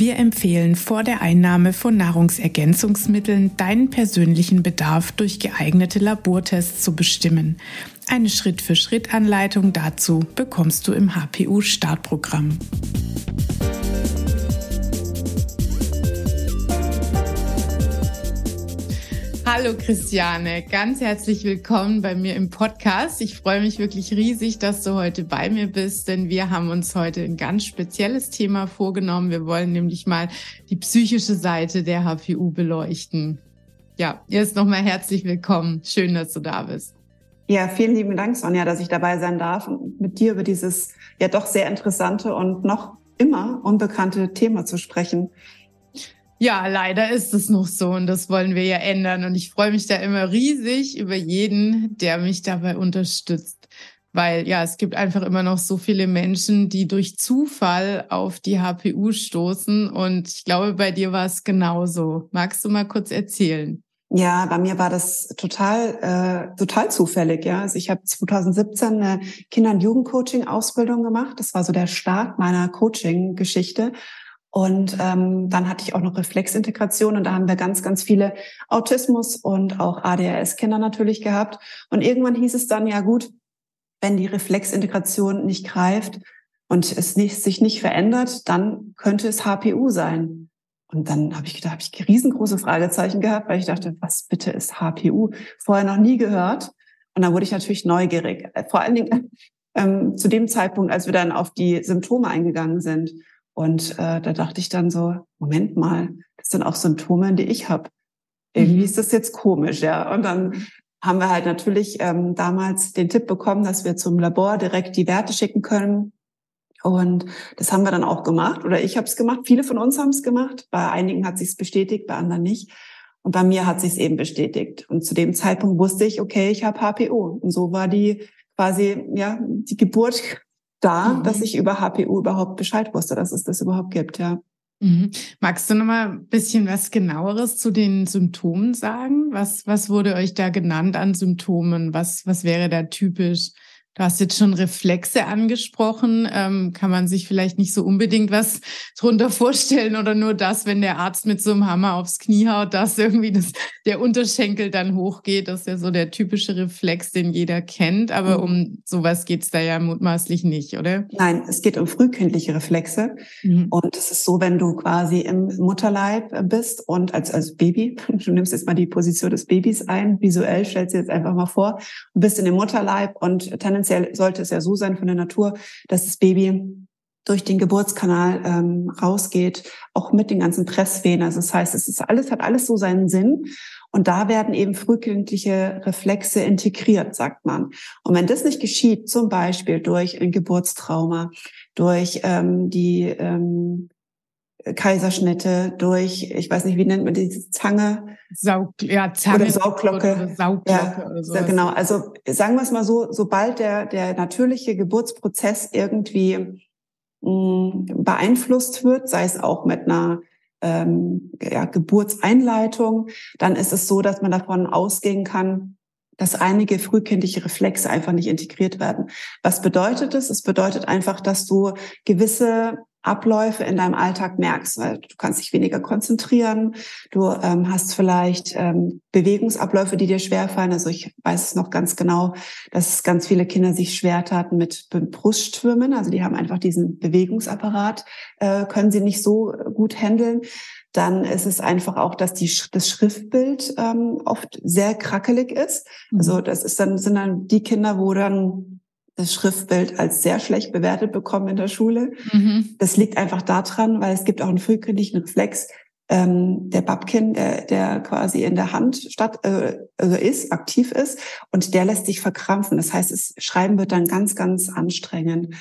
Wir empfehlen vor der Einnahme von Nahrungsergänzungsmitteln deinen persönlichen Bedarf durch geeignete Labortests zu bestimmen. Eine Schritt-für-Schritt-Anleitung dazu bekommst du im HPU-Startprogramm. Hallo Christiane, ganz herzlich willkommen bei mir im Podcast. Ich freue mich wirklich riesig, dass du heute bei mir bist, denn wir haben uns heute ein ganz spezielles Thema vorgenommen. Wir wollen nämlich mal die psychische Seite der HPU beleuchten. Ja, erst nochmal herzlich willkommen. Schön, dass du da bist. Ja, vielen lieben Dank, Sonja, dass ich dabei sein darf und mit dir über dieses ja doch sehr interessante und noch immer unbekannte Thema zu sprechen. Ja, leider ist es noch so und das wollen wir ja ändern. Und ich freue mich da immer riesig über jeden, der mich dabei unterstützt. Weil ja, es gibt einfach immer noch so viele Menschen, die durch Zufall auf die HPU stoßen. Und ich glaube, bei dir war es genauso. Magst du mal kurz erzählen? Ja, bei mir war das total, äh, total zufällig. Ja, also ich habe 2017 eine Kinder- und Jugendcoaching-Ausbildung gemacht. Das war so der Start meiner Coaching-Geschichte. Und ähm, dann hatte ich auch noch Reflexintegration und da haben wir ganz, ganz viele Autismus und auch ADHS-Kinder natürlich gehabt. Und irgendwann hieß es dann, ja gut, wenn die Reflexintegration nicht greift und es nicht, sich nicht verändert, dann könnte es HPU sein. Und dann habe ich gedacht, habe ich riesengroße Fragezeichen gehabt, weil ich dachte, was bitte ist HPU? Vorher noch nie gehört. Und dann wurde ich natürlich neugierig. Vor allen Dingen ähm, zu dem Zeitpunkt, als wir dann auf die Symptome eingegangen sind. Und äh, da dachte ich dann so, Moment mal, das sind auch Symptome, die ich habe. Irgendwie mhm. ist das jetzt komisch, ja. Und dann haben wir halt natürlich ähm, damals den Tipp bekommen, dass wir zum Labor direkt die Werte schicken können. Und das haben wir dann auch gemacht. Oder ich habe es gemacht. Viele von uns haben es gemacht. Bei einigen hat sich bestätigt, bei anderen nicht. Und bei mir hat sich eben bestätigt. Und zu dem Zeitpunkt wusste ich, okay, ich habe HPO. Und so war die quasi ja die Geburt da, mhm. dass ich über HPU überhaupt Bescheid wusste, dass es das überhaupt gibt, ja. Mhm. Magst du noch mal ein bisschen was genaueres zu den Symptomen sagen? Was, was wurde euch da genannt an Symptomen? Was, was wäre da typisch? Du hast jetzt schon Reflexe angesprochen. Ähm, kann man sich vielleicht nicht so unbedingt was drunter vorstellen oder nur das, wenn der Arzt mit so einem Hammer aufs Knie haut, dass irgendwie das, der Unterschenkel dann hochgeht. Das ist ja so der typische Reflex, den jeder kennt. Aber mhm. um sowas geht's da ja mutmaßlich nicht, oder? Nein, es geht um frühkindliche Reflexe. Mhm. Und es ist so, wenn du quasi im Mutterleib bist und als, als Baby, du nimmst jetzt mal die Position des Babys ein, visuell stellst du jetzt einfach mal vor, du bist in dem Mutterleib und tendenziell sollte es ja so sein von der Natur, dass das Baby durch den Geburtskanal ähm, rausgeht, auch mit den ganzen Presswehen. Also das heißt, es ist alles, hat alles so seinen Sinn. Und da werden eben frühkindliche Reflexe integriert, sagt man. Und wenn das nicht geschieht, zum Beispiel durch ein Geburtstrauma, durch ähm, die ähm, Kaiserschnitte, durch, ich weiß nicht, wie nennt man diese Zange? Saug, ja, Zange oder Sauglocke. Oder Saugglocke ja, oder. Genau, also sagen wir es mal so, sobald der, der natürliche Geburtsprozess irgendwie mh, mm, beeinflusst wird, sei es auch mit einer ähm, ja, Geburtseinleitung, dann ist es so, dass man davon ausgehen kann, dass einige frühkindliche Reflexe einfach nicht integriert werden. Was bedeutet es? Es bedeutet einfach, dass du gewisse Abläufe in deinem Alltag merkst. Weil du kannst dich weniger konzentrieren, du ähm, hast vielleicht ähm, Bewegungsabläufe, die dir schwerfallen. Also ich weiß es noch ganz genau, dass ganz viele Kinder sich schwer taten mit Brustschwimmen. Also die haben einfach diesen Bewegungsapparat, äh, können sie nicht so gut handeln. Dann ist es einfach auch, dass die, das Schriftbild ähm, oft sehr krackelig ist. Also mhm. das ist dann, sind dann die Kinder, wo dann das Schriftbild als sehr schlecht bewertet bekommen in der Schule. Mhm. Das liegt einfach daran, weil es gibt auch einen frühkindlichen Reflex, ähm, der Babkin, der, der quasi in der Hand statt äh, also ist, aktiv ist und der lässt sich verkrampfen. Das heißt, das Schreiben wird dann ganz, ganz anstrengend.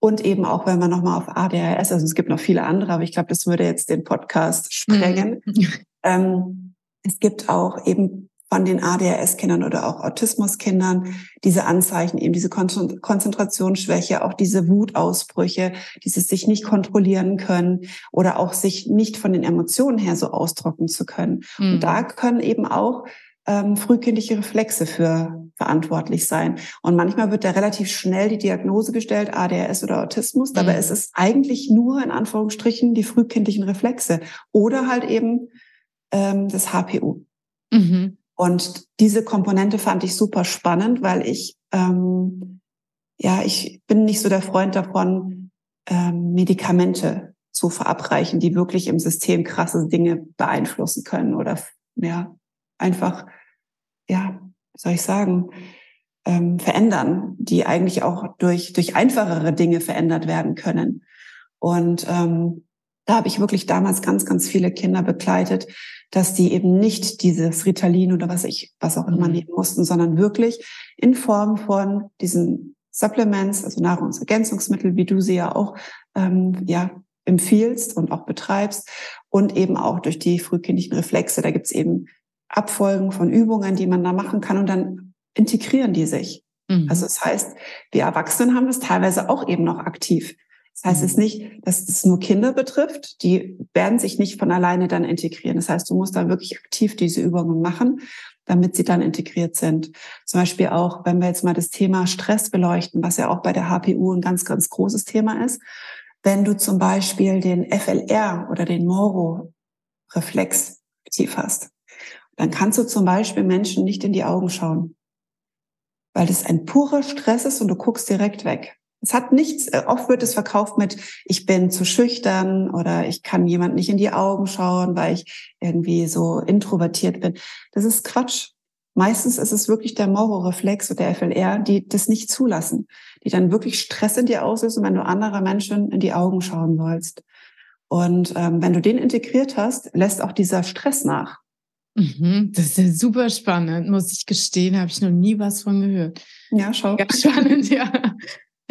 Und eben auch, wenn wir nochmal auf ADHS, also es gibt noch viele andere, aber ich glaube, das würde jetzt den Podcast sprengen. Mhm. Ähm, es gibt auch eben von den ADHS-Kindern oder auch Autismus-Kindern diese Anzeichen, eben diese Konzentrationsschwäche, auch diese Wutausbrüche, dieses sich nicht kontrollieren können oder auch sich nicht von den Emotionen her so ausdrucken zu können. Mhm. Und da können eben auch ähm, frühkindliche Reflexe für verantwortlich sein. Und manchmal wird da relativ schnell die Diagnose gestellt, ADHS oder Autismus. Mhm. Dabei ist es eigentlich nur in Anführungsstrichen die frühkindlichen Reflexe oder halt eben ähm, das HPU. Mhm. Und diese Komponente fand ich super spannend, weil ich ähm, ja ich bin nicht so der Freund davon, ähm, Medikamente zu verabreichen, die wirklich im System krasse Dinge beeinflussen können oder ja einfach, ja, wie soll ich sagen, ähm, verändern, die eigentlich auch durch, durch einfachere Dinge verändert werden können. Und ähm, da habe ich wirklich damals ganz, ganz viele Kinder begleitet, dass die eben nicht dieses Ritalin oder was ich, was auch immer mhm. nehmen mussten, sondern wirklich in Form von diesen Supplements, also Nahrungsergänzungsmittel, wie du sie ja auch ähm, ja empfiehlst und auch betreibst und eben auch durch die frühkindlichen Reflexe. Da gibt's eben Abfolgen von Übungen, die man da machen kann und dann integrieren die sich. Mhm. Also das heißt, wir Erwachsenen haben das teilweise auch eben noch aktiv. Das heißt mhm. es nicht, dass es nur Kinder betrifft, die werden sich nicht von alleine dann integrieren. Das heißt, du musst da wirklich aktiv diese Übungen machen, damit sie dann integriert sind. Zum Beispiel auch, wenn wir jetzt mal das Thema Stress beleuchten, was ja auch bei der HPU ein ganz, ganz großes Thema ist. Wenn du zum Beispiel den FLR oder den Moro-Reflex aktiv hast, dann kannst du zum Beispiel Menschen nicht in die Augen schauen, weil das ein purer Stress ist und du guckst direkt weg. Es hat nichts, äh, oft wird es verkauft mit, ich bin zu schüchtern oder ich kann jemand nicht in die Augen schauen, weil ich irgendwie so introvertiert bin. Das ist Quatsch. Meistens ist es wirklich der Moro-Reflex oder der FLR, die das nicht zulassen, die dann wirklich Stress in dir auslösen, wenn du andere Menschen in die Augen schauen sollst. Und ähm, wenn du den integriert hast, lässt auch dieser Stress nach. Mhm, das ist ja super spannend, muss ich gestehen, habe ich noch nie was von gehört. Ja, schau. Ja, spannend, ja.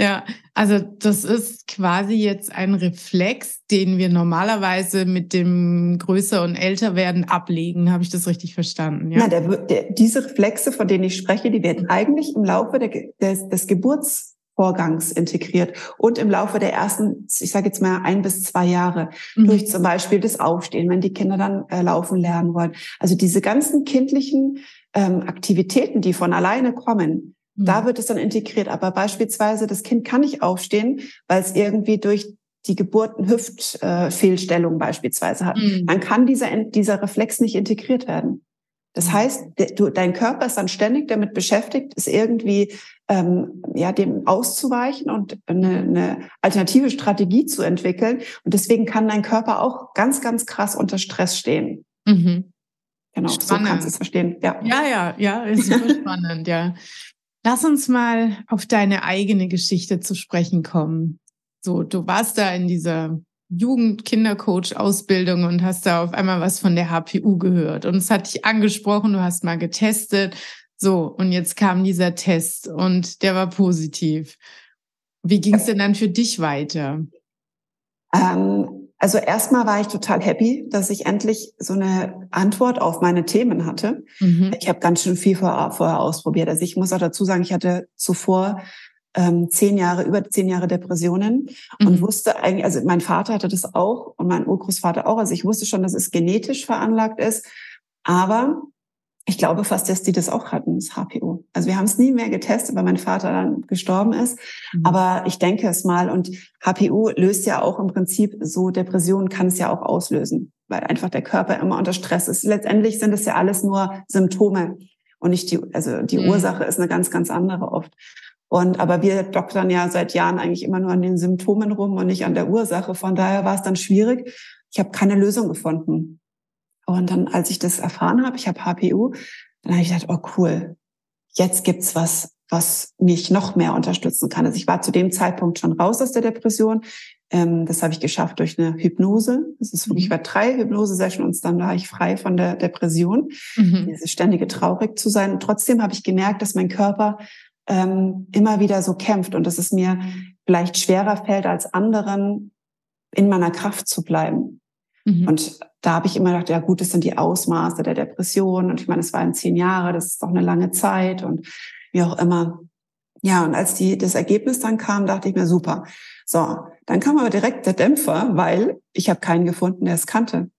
Ja, also das ist quasi jetzt ein Reflex, den wir normalerweise mit dem größer und älter werden ablegen. Habe ich das richtig verstanden? Ja, ja der, der, diese Reflexe, von denen ich spreche, die werden eigentlich im Laufe der, des, des Geburts Vorgangs integriert und im Laufe der ersten, ich sage jetzt mal ein bis zwei Jahre mhm. durch zum Beispiel das Aufstehen, wenn die Kinder dann äh, laufen lernen wollen. Also diese ganzen kindlichen ähm, Aktivitäten, die von alleine kommen, mhm. da wird es dann integriert. Aber beispielsweise das Kind kann nicht aufstehen, weil es irgendwie durch die Geburt eine Hüftfehlstellung äh, beispielsweise hat. Mhm. Dann kann dieser, dieser Reflex nicht integriert werden. Das mhm. heißt, du, dein Körper ist dann ständig damit beschäftigt, es irgendwie ähm, ja dem auszuweichen und eine, eine alternative Strategie zu entwickeln. Und deswegen kann dein Körper auch ganz, ganz krass unter Stress stehen. Mhm. Genau, spannend. so kannst du es verstehen. Ja, ja, ja, ja ist super spannend, ja. Lass uns mal auf deine eigene Geschichte zu sprechen kommen. So, du warst da in dieser Jugend-Kindercoach-Ausbildung und hast da auf einmal was von der HPU gehört. Und es hat dich angesprochen, du hast mal getestet. So, und jetzt kam dieser Test und der war positiv. Wie ging es denn dann für dich weiter? Ähm, also erstmal war ich total happy, dass ich endlich so eine Antwort auf meine Themen hatte. Mhm. Ich habe ganz schön viel vorher, vorher ausprobiert. Also ich muss auch dazu sagen, ich hatte zuvor ähm, zehn Jahre, über zehn Jahre Depressionen mhm. und wusste eigentlich, also mein Vater hatte das auch und mein Urgroßvater auch. Also ich wusste schon, dass es genetisch veranlagt ist. Aber ich glaube fast, dass die das auch hatten, das HPO. Also wir haben es nie mehr getestet, weil mein Vater dann gestorben ist. Mhm. Aber ich denke es mal. Und HPO löst ja auch im Prinzip so Depressionen kann es ja auch auslösen, weil einfach der Körper immer unter Stress ist. Letztendlich sind es ja alles nur Symptome und nicht die, also die mhm. Ursache ist eine ganz, ganz andere oft. Und aber wir doktern ja seit Jahren eigentlich immer nur an den Symptomen rum und nicht an der Ursache. Von daher war es dann schwierig. Ich habe keine Lösung gefunden. Und dann, als ich das erfahren habe, ich habe HPU, dann habe ich gedacht, oh cool, jetzt gibt's was, was mich noch mehr unterstützen kann. Also ich war zu dem Zeitpunkt schon raus aus der Depression. Ähm, das habe ich geschafft durch eine Hypnose. Das ist wirklich, mhm. ich war drei Hypnose-Sessions und dann war ich frei von der Depression. Mhm. Diese ständige traurig zu sein. Und trotzdem habe ich gemerkt, dass mein Körper ähm, immer wieder so kämpft und dass es mir vielleicht schwerer fällt als anderen, in meiner Kraft zu bleiben. Mhm. Und da habe ich immer gedacht, ja gut, das sind die Ausmaße der Depression. Und ich meine, es waren zehn Jahre, das ist doch eine lange Zeit und wie auch immer. Ja, und als die, das Ergebnis dann kam, dachte ich mir, super. So, dann kam aber direkt der Dämpfer, weil ich habe keinen gefunden, der es kannte.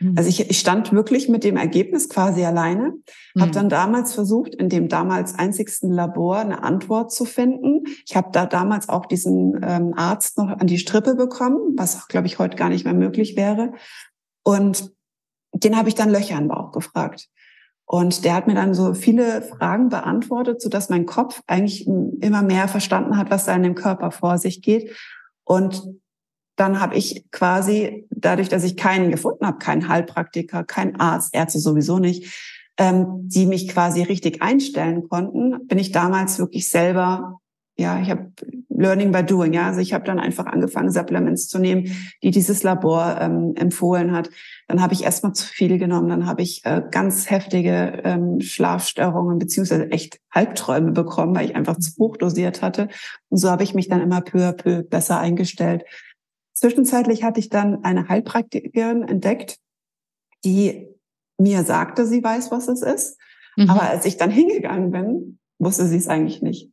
Mhm. Also ich, ich stand wirklich mit dem Ergebnis quasi alleine, mhm. habe dann damals versucht, in dem damals einzigsten Labor eine Antwort zu finden. Ich habe da damals auch diesen ähm, Arzt noch an die Strippe bekommen, was auch, glaube ich, heute gar nicht mehr möglich wäre. Und den habe ich dann Löcher im Bauch gefragt. Und der hat mir dann so viele Fragen beantwortet, so dass mein Kopf eigentlich immer mehr verstanden hat, was da in dem Körper vor sich geht. Und dann habe ich quasi, dadurch, dass ich keinen gefunden habe, keinen Heilpraktiker, keinen Arzt, Ärzte sowieso nicht, ähm, die mich quasi richtig einstellen konnten, bin ich damals wirklich selber, ja, ich habe Learning by Doing, ja, also ich habe dann einfach angefangen, Supplements zu nehmen, die dieses Labor ähm, empfohlen hat. Dann habe ich erstmal zu viel genommen, dann habe ich äh, ganz heftige ähm, Schlafstörungen beziehungsweise echt Albträume bekommen, weil ich einfach zu hoch dosiert hatte. Und so habe ich mich dann immer peu à peu besser eingestellt. Zwischenzeitlich hatte ich dann eine Heilpraktikerin entdeckt, die mir sagte, sie weiß, was es ist. Mhm. Aber als ich dann hingegangen bin, wusste sie es eigentlich nicht.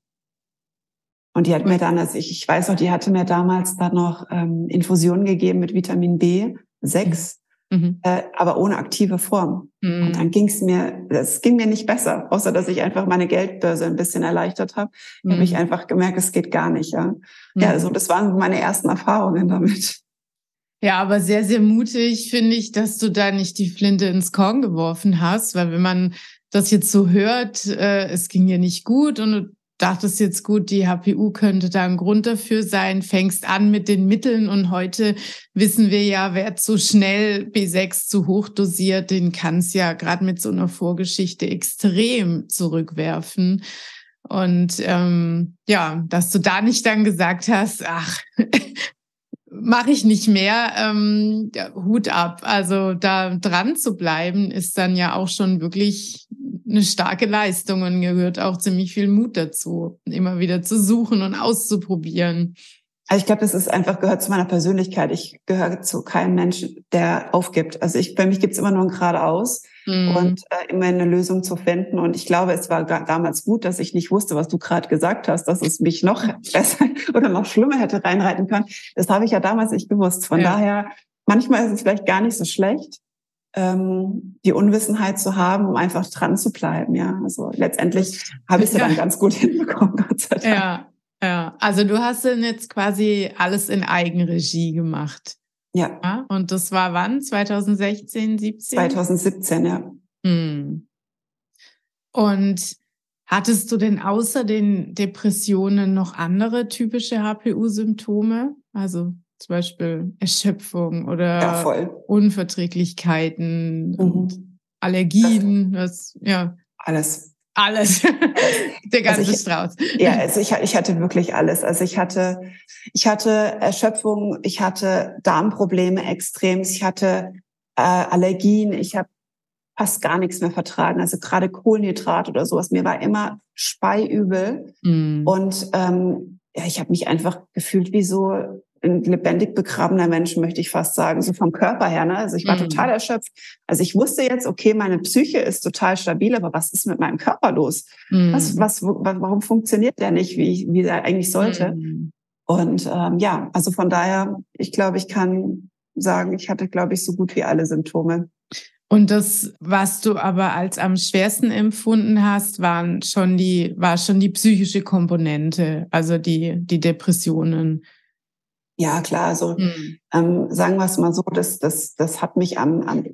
Und die hat mir dann, also ich, ich weiß noch, die hatte mir damals dann noch ähm, Infusionen gegeben mit Vitamin B6 mhm. äh, aber ohne aktive Form. Mhm. Und dann ging es mir, es ging mir nicht besser, außer dass ich einfach meine Geldbörse ein bisschen erleichtert habe. Mhm. habe ich einfach gemerkt, es geht gar nicht. Ja, ja, also das waren meine ersten Erfahrungen damit. Ja, aber sehr, sehr mutig finde ich, dass du da nicht die Flinte ins Korn geworfen hast, weil wenn man das jetzt so hört, äh, es ging dir nicht gut und du dachtest jetzt gut, die HPU könnte da ein Grund dafür sein, fängst an mit den Mitteln und heute wissen wir ja, wer zu schnell B6 zu hoch dosiert, den kann es ja gerade mit so einer Vorgeschichte extrem zurückwerfen. Und ähm, ja, dass du da nicht dann gesagt hast, ach, mache ich nicht mehr, ähm, ja, Hut ab. Also da dran zu bleiben, ist dann ja auch schon wirklich eine starke Leistung und gehört auch ziemlich viel Mut dazu, immer wieder zu suchen und auszuprobieren. Also ich glaube, das ist einfach gehört zu meiner Persönlichkeit. Ich gehöre zu keinem Menschen, der aufgibt. Also ich, bei mich gibt's immer nur ein geradeaus mhm. und äh, immer eine Lösung zu finden. Und ich glaube, es war damals gut, dass ich nicht wusste, was du gerade gesagt hast, dass es mich noch besser oder noch schlimmer hätte reinreiten können. Das habe ich ja damals nicht gewusst. Von ja. daher, manchmal ist es vielleicht gar nicht so schlecht, ähm, die Unwissenheit zu haben, um einfach dran zu bleiben. Ja, also letztendlich habe ich es ja dann ganz gut hinbekommen, Gott sei Dank. Ja. Ja, also du hast dann jetzt quasi alles in Eigenregie gemacht. Ja. ja. Und das war wann? 2016, 17? 2017, ja. Hm. Und hattest du denn außer den Depressionen noch andere typische HPU-Symptome? Also zum Beispiel Erschöpfung oder ja, Unverträglichkeiten mhm. und Allergien, das, ja. Alles. Alles. Der ganze also ich, Strauß. Ja, also ich, ich hatte wirklich alles. Also ich hatte, ich hatte Erschöpfung, ich hatte Darmprobleme extrem, ich hatte äh, Allergien, ich habe fast gar nichts mehr vertragen. Also gerade Kohlenhydrat oder sowas. Mir war immer speiübel. Mm. Und ähm, ja, ich habe mich einfach gefühlt wie so lebendig begrabener Mensch, möchte ich fast sagen, so vom Körper her. Ne? Also ich war mhm. total erschöpft. Also ich wusste jetzt, okay, meine Psyche ist total stabil, aber was ist mit meinem Körper los? Mhm. Was, was, warum funktioniert der nicht, wie, wie er eigentlich sollte? Mhm. Und ähm, ja, also von daher, ich glaube, ich kann sagen, ich hatte, glaube ich, so gut wie alle Symptome. Und das, was du aber als am schwersten empfunden hast, waren schon die, war schon die psychische Komponente, also die, die Depressionen. Ja, klar. Also mhm. ähm, sagen wir es mal so, das, das, das hat mich am, am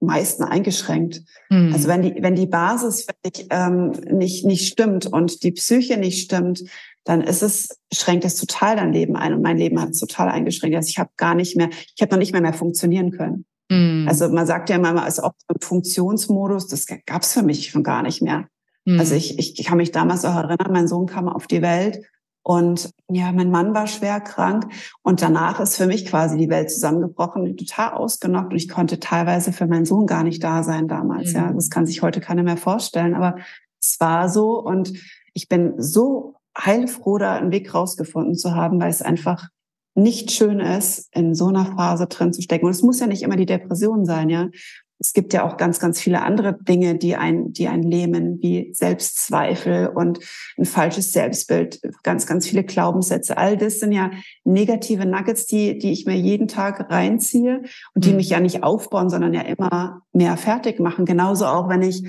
meisten eingeschränkt. Mhm. Also wenn die, wenn die Basis ich, ähm, nicht, nicht stimmt und die Psyche nicht stimmt, dann ist es, schränkt es total dein Leben ein. Und mein Leben hat es total eingeschränkt. Also ich habe gar nicht mehr, ich habe noch nicht mehr mehr funktionieren können. Mhm. Also man sagt ja immer, ist auch im Funktionsmodus, das gab es für mich schon gar nicht mehr. Also hm. ich, ich kann mich damals auch erinnern, mein Sohn kam auf die Welt und ja, mein Mann war schwer krank und danach ist für mich quasi die Welt zusammengebrochen, total ausgenockt und ich konnte teilweise für meinen Sohn gar nicht da sein damals. Mhm. Ja, das kann sich heute keiner mehr vorstellen, aber Es war so und ich bin so heilfroh, da einen Weg rausgefunden zu haben, weil es einfach nicht schön ist, in so einer Phase drin zu stecken. Und es muss ja nicht immer die Depression sein, ja. Es gibt ja auch ganz, ganz viele andere Dinge, die ein, die ein lähmen, wie Selbstzweifel und ein falsches Selbstbild, ganz, ganz viele Glaubenssätze. All das sind ja negative Nuggets, die, die ich mir jeden Tag reinziehe und die mhm. mich ja nicht aufbauen, sondern ja immer mehr fertig machen. Genauso auch, wenn ich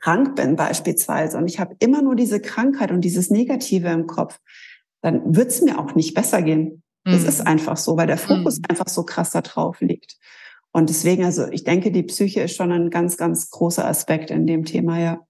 krank bin beispielsweise und ich habe immer nur diese Krankheit und dieses Negative im Kopf, dann wird es mir auch nicht besser gehen. Das mhm. ist einfach so, weil der Fokus mhm. einfach so krass da drauf liegt. Und deswegen, also ich denke, die Psyche ist schon ein ganz, ganz großer Aspekt in dem Thema, ja.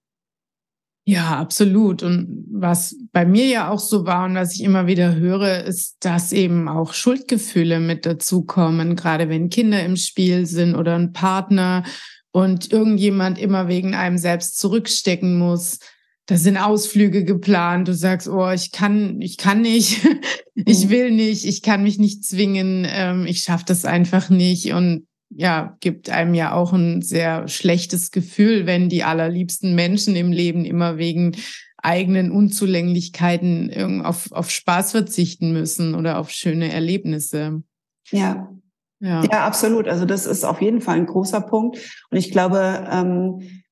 Ja, absolut. Und was bei mir ja auch so war und was ich immer wieder höre, ist, dass eben auch Schuldgefühle mit dazukommen, gerade wenn Kinder im Spiel sind oder ein Partner und irgendjemand immer wegen einem selbst zurückstecken muss. Da sind Ausflüge geplant. Du sagst, oh, ich kann, ich kann nicht, ich mhm. will nicht, ich kann mich nicht zwingen, ähm, ich schaffe das einfach nicht. Und ja, gibt einem ja auch ein sehr schlechtes Gefühl, wenn die allerliebsten Menschen im Leben immer wegen eigenen Unzulänglichkeiten auf, auf Spaß verzichten müssen oder auf schöne Erlebnisse. Ja. Ja. ja, absolut. Also das ist auf jeden Fall ein großer Punkt. Und ich glaube, ähm,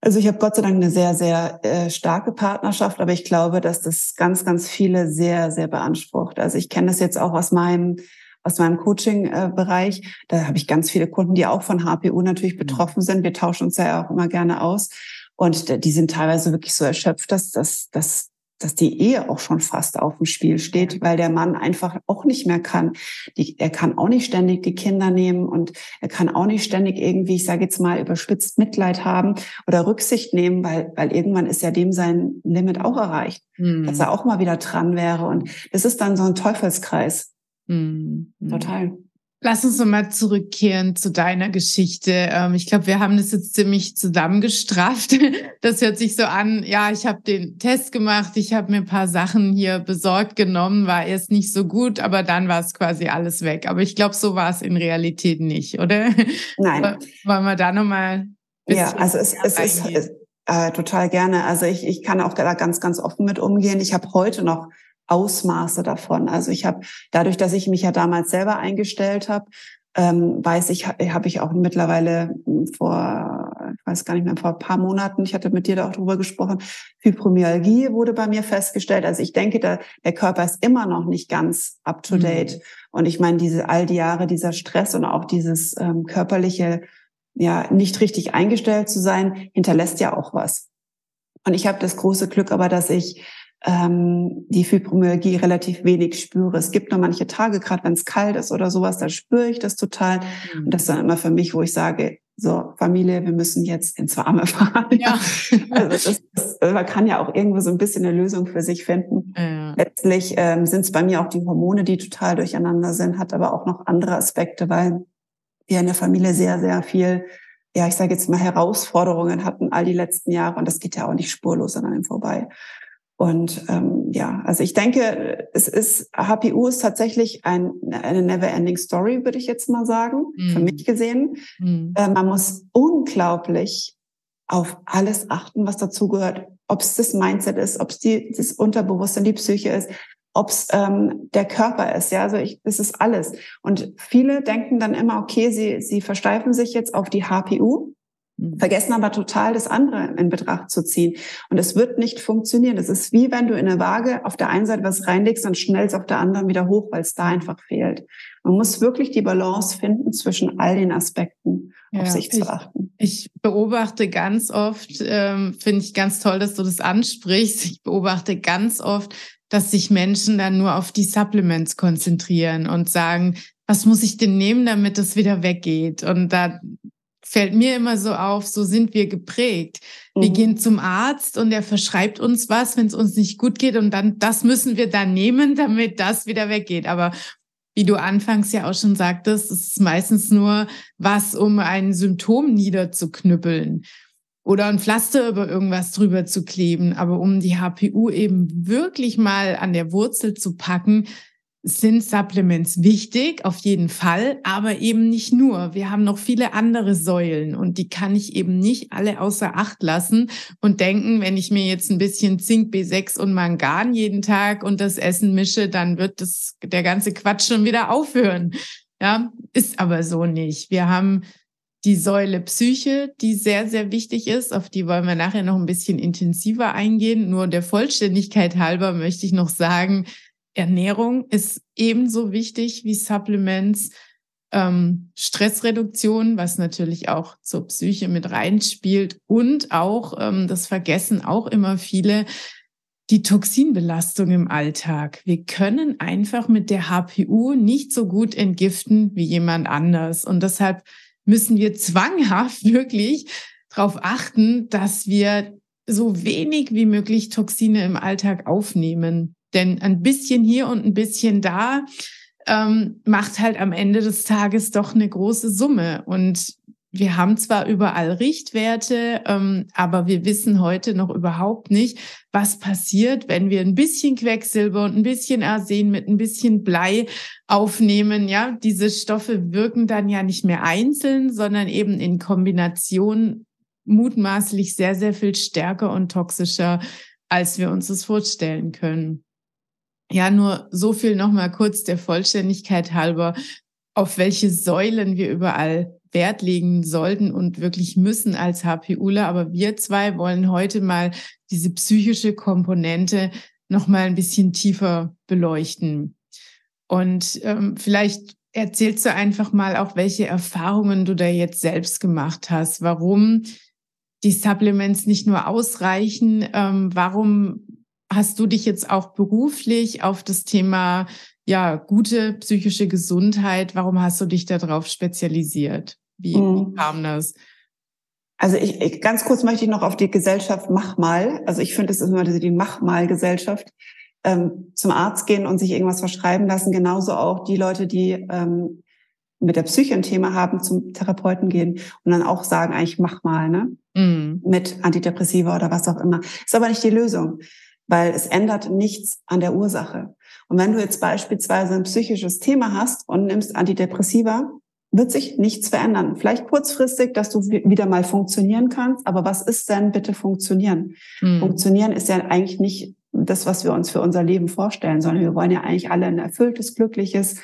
also ich habe Gott sei Dank eine sehr, sehr äh, starke Partnerschaft, aber ich glaube, dass das ganz, ganz viele sehr, sehr beansprucht. Also ich kenne das jetzt auch aus meinem aus meinem Coaching-Bereich. Da habe ich ganz viele Kunden, die auch von HPU natürlich mhm. betroffen sind. Wir tauschen uns ja auch immer gerne aus. Und die sind teilweise wirklich so erschöpft, dass, dass, dass, dass die Ehe auch schon fast auf dem Spiel steht, weil der Mann einfach auch nicht mehr kann. Die, er kann auch nicht ständig die Kinder nehmen und er kann auch nicht ständig irgendwie, ich sage jetzt mal, überspitzt Mitleid haben oder Rücksicht nehmen, weil, weil irgendwann ist ja dem sein Limit auch erreicht, mhm. dass er auch mal wieder dran wäre. Und das ist dann so ein Teufelskreis. Mhm. Total. Lass uns nochmal zurückkehren zu deiner Geschichte. Ähm, ich glaube, wir haben das jetzt ziemlich zusammengestrafft. Das hört sich so an, ja, ich habe den Test gemacht, ich habe mir ein paar Sachen hier besorgt genommen, war erst nicht so gut, aber dann war es quasi alles weg. Aber ich glaube, so war es in Realität nicht, oder? Nein. Wollen wir da nochmal. Ja, also es, es ist äh, total gerne. Also ich, ich kann auch da ganz, ganz offen mit umgehen. Ich habe heute noch Ausmaße davon. Also ich habe dadurch, dass ich mich ja damals selber eingestellt habe, ähm, weiß ich, habe ich auch mittlerweile hm, vor, ich weiß gar nicht mehr, vor ein paar Monaten, ich hatte mit dir da auch drüber gesprochen, Fibromyalgie wurde bei mir festgestellt. Also ich denke, der, der Körper ist immer noch nicht ganz up to date. Mhm. Und ich meine, diese all die Jahre, dieser Stress und auch dieses ähm, körperliche, ja, nicht richtig eingestellt zu sein, hinterlässt ja auch was. Und ich habe das große Glück aber, dass ich ähm, die Fibromyalgie relativ wenig spüre. Es gibt nur manche Tage, gerade wenn es kalt ist oder sowas, da spüre ich das total. Mhm. Und das ist dann immer für mich, wo ich sage, so, Familie, wir müssen jetzt ins Warme fahren. Ja. also das, das, man kann ja auch irgendwo so ein bisschen eine Lösung für sich finden. Ja. Letztlich ähm, sind es bei mir auch die Hormone, die total durcheinander sind, hat aber auch noch andere Aspekte, weil wir in der Familie sehr, sehr viel, ja, ich sage jetzt mal Herausforderungen hatten all die letzten Jahre und das geht ja auch nicht spurlos an einem vorbei. Und ähm, ja, also ich denke, es ist HPU ist tatsächlich ein, eine never-ending Story, würde ich jetzt mal sagen, mhm. für mich gesehen. Mhm. Äh, man muss unglaublich auf alles achten, was dazugehört. Ob es das Mindset ist, ob es die, das Unterbewusstsein, die Psyche ist, ob es ähm, der Körper ist. Ja, also ich, das ist alles. Und viele denken dann immer, okay, sie sie versteifen sich jetzt auf die HPU. Vergessen aber total das andere in Betracht zu ziehen. Und es wird nicht funktionieren. Es ist wie wenn du in eine Waage auf der einen Seite was reinlegst, dann schnellst auf der anderen wieder hoch, weil es da einfach fehlt. Man muss wirklich die Balance finden zwischen all den Aspekten ja, auf sich zu achten. Ich beobachte ganz oft, ähm, finde ich ganz toll, dass du das ansprichst. Ich beobachte ganz oft, dass sich Menschen dann nur auf die Supplements konzentrieren und sagen, was muss ich denn nehmen, damit das wieder weggeht? Und da fällt mir immer so auf, so sind wir geprägt. Wir mhm. gehen zum Arzt und er verschreibt uns was, wenn es uns nicht gut geht und dann das müssen wir dann nehmen, damit das wieder weggeht. Aber wie du anfangs ja auch schon sagtest, es ist meistens nur was, um ein Symptom niederzuknüppeln oder ein Pflaster über irgendwas drüber zu kleben. Aber um die HPU eben wirklich mal an der Wurzel zu packen, sind Supplements wichtig, auf jeden Fall, aber eben nicht nur. Wir haben noch viele andere Säulen und die kann ich eben nicht alle außer Acht lassen und denken, wenn ich mir jetzt ein bisschen Zink, B6 und Mangan jeden Tag und das Essen mische, dann wird das, der ganze Quatsch schon wieder aufhören. Ja, ist aber so nicht. Wir haben die Säule Psyche, die sehr, sehr wichtig ist. Auf die wollen wir nachher noch ein bisschen intensiver eingehen. Nur der Vollständigkeit halber möchte ich noch sagen, Ernährung ist ebenso wichtig wie Supplements. Ähm, Stressreduktion, was natürlich auch zur Psyche mit reinspielt und auch, ähm, das vergessen auch immer viele, die Toxinbelastung im Alltag. Wir können einfach mit der HPU nicht so gut entgiften wie jemand anders. Und deshalb müssen wir zwanghaft wirklich darauf achten, dass wir so wenig wie möglich Toxine im Alltag aufnehmen. Denn ein bisschen hier und ein bisschen da ähm, macht halt am Ende des Tages doch eine große Summe. Und wir haben zwar überall Richtwerte, ähm, aber wir wissen heute noch überhaupt nicht, was passiert, wenn wir ein bisschen Quecksilber und ein bisschen Arsen mit ein bisschen Blei aufnehmen. Ja, diese Stoffe wirken dann ja nicht mehr einzeln, sondern eben in Kombination mutmaßlich sehr, sehr viel stärker und toxischer, als wir uns das vorstellen können. Ja, nur so viel nochmal kurz der Vollständigkeit halber, auf welche Säulen wir überall Wert legen sollten und wirklich müssen als HPUler. Aber wir zwei wollen heute mal diese psychische Komponente noch mal ein bisschen tiefer beleuchten. Und ähm, vielleicht erzählst du einfach mal auch, welche Erfahrungen du da jetzt selbst gemacht hast, warum die Supplements nicht nur ausreichen, ähm, warum hast du dich jetzt auch beruflich auf das Thema ja gute psychische Gesundheit, warum hast du dich darauf spezialisiert? Wie, mhm. wie kam das? Also ich, ich, ganz kurz möchte ich noch auf die Gesellschaft Mach mal. Also ich finde, es ist immer diese die Mach mal Gesellschaft. Ähm, zum Arzt gehen und sich irgendwas verschreiben lassen. Genauso auch die Leute, die ähm, mit der Psyche ein Thema haben, zum Therapeuten gehen und dann auch sagen, eigentlich mach mal, ne? Mm. Mit Antidepressiva oder was auch immer. Ist aber nicht die Lösung, weil es ändert nichts an der Ursache. Und wenn du jetzt beispielsweise ein psychisches Thema hast und nimmst Antidepressiva, wird sich nichts verändern. Vielleicht kurzfristig, dass du wieder mal funktionieren kannst, aber was ist denn bitte funktionieren? Mhm. Funktionieren ist ja eigentlich nicht das, was wir uns für unser Leben vorstellen, sondern wir wollen ja eigentlich alle ein erfülltes, glückliches,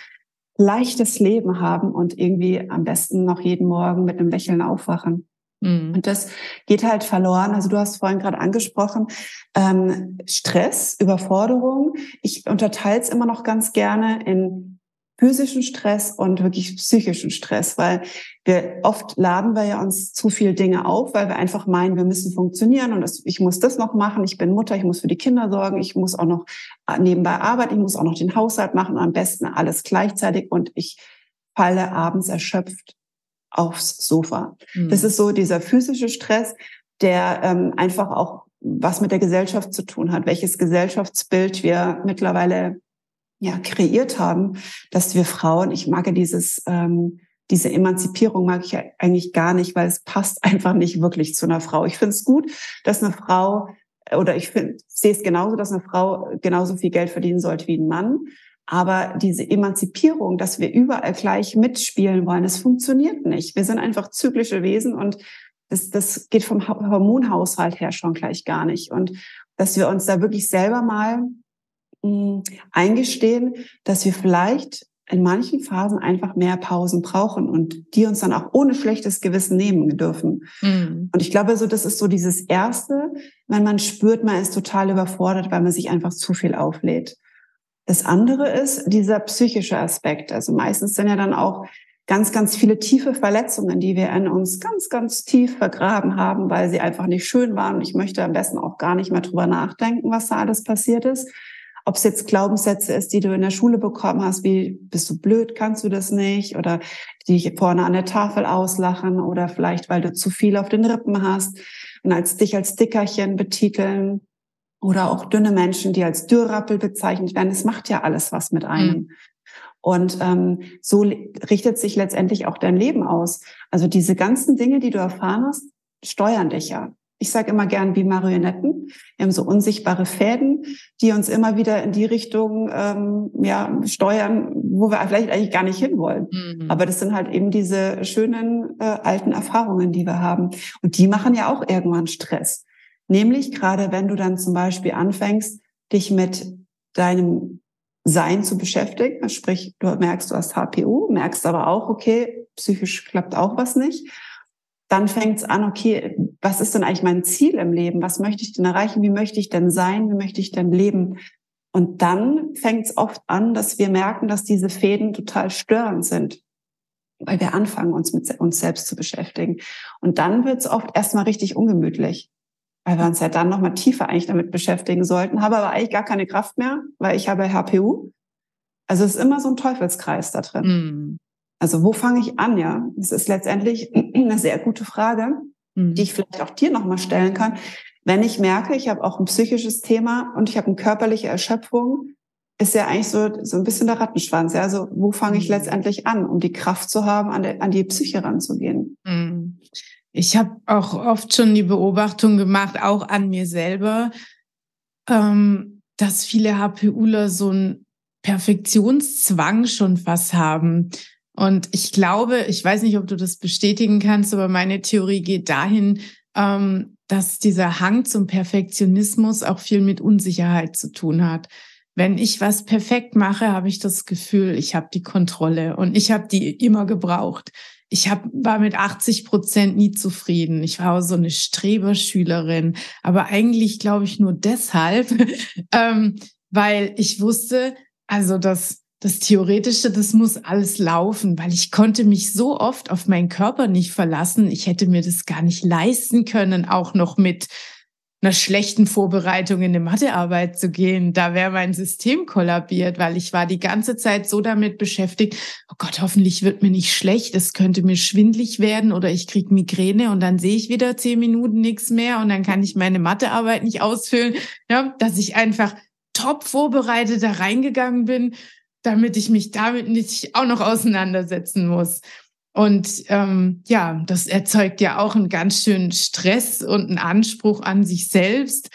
leichtes Leben haben und irgendwie am besten noch jeden Morgen mit einem Lächeln aufwachen. Mhm. Und das geht halt verloren. Also du hast vorhin gerade angesprochen, ähm, Stress, Überforderung. Ich unterteile es immer noch ganz gerne in physischen Stress und wirklich psychischen Stress, weil wir oft laden wir ja uns zu viel Dinge auf, weil wir einfach meinen, wir müssen funktionieren und das, ich muss das noch machen, ich bin Mutter, ich muss für die Kinder sorgen, ich muss auch noch nebenbei arbeiten, ich muss auch noch den Haushalt machen am besten alles gleichzeitig und ich falle abends erschöpft aufs Sofa. Mhm. Das ist so dieser physische Stress, der ähm, einfach auch was mit der Gesellschaft zu tun hat, welches Gesellschaftsbild wir mittlerweile ja, kreiert haben, dass wir Frauen, ich mag ja dieses, ähm, diese Emanzipierung mag ich ja eigentlich gar nicht, weil es passt einfach nicht wirklich zu einer Frau. Ich finde es gut, dass eine Frau, oder ich sehe es genauso, dass eine Frau genauso viel Geld verdienen sollte wie ein Mann. Aber diese Emanzipierung, dass wir überall gleich mitspielen wollen, das funktioniert nicht. Wir sind einfach zyklische Wesen und das, das geht vom Hormonhaushalt her schon gleich gar nicht. Und dass wir uns da wirklich selber mal eingestehen, dass wir vielleicht in manchen Phasen einfach mehr Pausen brauchen und die uns dann auch ohne schlechtes Gewissen nehmen dürfen. Mhm. Und ich glaube, so das ist so dieses erste, wenn man spürt, man ist total überfordert, weil man sich einfach zu viel auflädt. Das andere ist dieser psychische Aspekt. Also meistens sind ja dann auch ganz, ganz viele tiefe Verletzungen, die wir in uns ganz, ganz tief vergraben haben, weil sie einfach nicht schön waren. Ich möchte am besten auch gar nicht mehr drüber nachdenken, was da alles passiert ist. Ob es jetzt Glaubenssätze ist, die du in der Schule bekommen hast, wie bist du blöd, kannst du das nicht? Oder die dich vorne an der Tafel auslachen oder vielleicht, weil du zu viel auf den Rippen hast und als dich als Dickerchen betiteln oder auch dünne Menschen, die als Dürrappel bezeichnet werden. Es macht ja alles was mit einem. Mhm. Und ähm, so richtet sich letztendlich auch dein Leben aus. Also diese ganzen Dinge, die du erfahren hast, steuern dich ja. ich sage immer gern wie Marionetten. Wir haben so unsichtbare Fäden, die uns immer wieder in die Richtung ähm, ja, steuern, wo wir vielleicht eigentlich gar nicht hinwollen. Mhm. Aber das sind halt eben diese schönen äh, alten Erfahrungen, die wir haben. Und die machen ja auch irgendwann Stress. Nämlich gerade wenn du dann zum Beispiel anfängst, dich mit deinem Sein zu beschäftigen, sprich, du merkst, du hast HPU, merkst aber auch, okay, psychisch klappt auch was nicht dann fängt es an, okay, was ist denn eigentlich mein Ziel im Leben? Was möchte ich denn erreichen? Wie möchte ich denn sein? Wie möchte ich denn leben? Und dann fängt es oft an, dass wir merken, dass diese Fäden total störend sind, weil wir anfangen, uns mit uns selbst zu beschäftigen. Und dann wird es oft erstmal richtig ungemütlich, weil wir uns ja dann nochmal tiefer eigentlich damit beschäftigen sollten, habe aber eigentlich gar keine Kraft mehr, weil ich habe HPU. Also es ist immer so ein Teufelskreis da drin. Mm. Also wo fange ich an? Ja, das ist letztendlich eine sehr gute Frage, mhm. die ich vielleicht auch dir nochmal stellen kann. Wenn ich merke, ich habe auch ein psychisches Thema und ich habe eine körperliche Erschöpfung, ist ja eigentlich so, so ein bisschen der Rattenschwanz. Ja? Also wo fange ich mhm. letztendlich an, um die Kraft zu haben, an, der, an die Psyche ranzugehen? Mhm. Ich habe auch oft schon die Beobachtung gemacht, auch an mir selber, ähm, dass viele HPUler so einen Perfektionszwang schon fast haben. Und ich glaube, ich weiß nicht, ob du das bestätigen kannst, aber meine Theorie geht dahin, ähm, dass dieser Hang zum Perfektionismus auch viel mit Unsicherheit zu tun hat. Wenn ich was perfekt mache, habe ich das Gefühl, ich habe die Kontrolle und ich habe die immer gebraucht. Ich hab, war mit 80 Prozent nie zufrieden. Ich war so eine Streberschülerin, aber eigentlich glaube ich nur deshalb, ähm, weil ich wusste, also das das Theoretische, das muss alles laufen, weil ich konnte mich so oft auf meinen Körper nicht verlassen. Ich hätte mir das gar nicht leisten können, auch noch mit einer schlechten Vorbereitung in eine Mathearbeit zu gehen. Da wäre mein System kollabiert, weil ich war die ganze Zeit so damit beschäftigt, oh Gott, hoffentlich wird mir nicht schlecht, es könnte mir schwindlig werden oder ich krieg Migräne und dann sehe ich wieder zehn Minuten nichts mehr und dann kann ich meine Mathearbeit nicht ausfüllen. Ja, dass ich einfach top vorbereitet da reingegangen bin damit ich mich damit nicht auch noch auseinandersetzen muss. Und ähm, ja, das erzeugt ja auch einen ganz schönen Stress und einen Anspruch an sich selbst.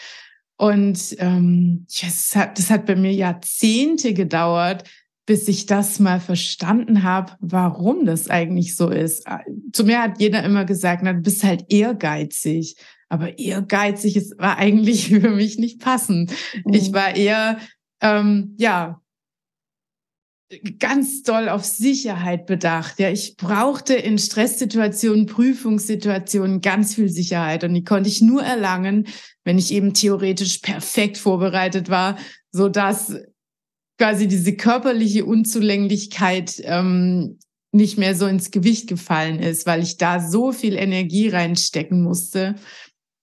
Und ähm, das, hat, das hat bei mir Jahrzehnte gedauert, bis ich das mal verstanden habe, warum das eigentlich so ist. Zu mir hat jeder immer gesagt, na, du bist halt ehrgeizig. Aber ehrgeizig ist, war eigentlich für mich nicht passend. Mhm. Ich war eher, ähm, ja, ganz doll auf Sicherheit bedacht. Ja, ich brauchte in Stresssituationen, Prüfungssituationen ganz viel Sicherheit und die konnte ich nur erlangen, wenn ich eben theoretisch perfekt vorbereitet war, so dass quasi diese körperliche Unzulänglichkeit ähm, nicht mehr so ins Gewicht gefallen ist, weil ich da so viel Energie reinstecken musste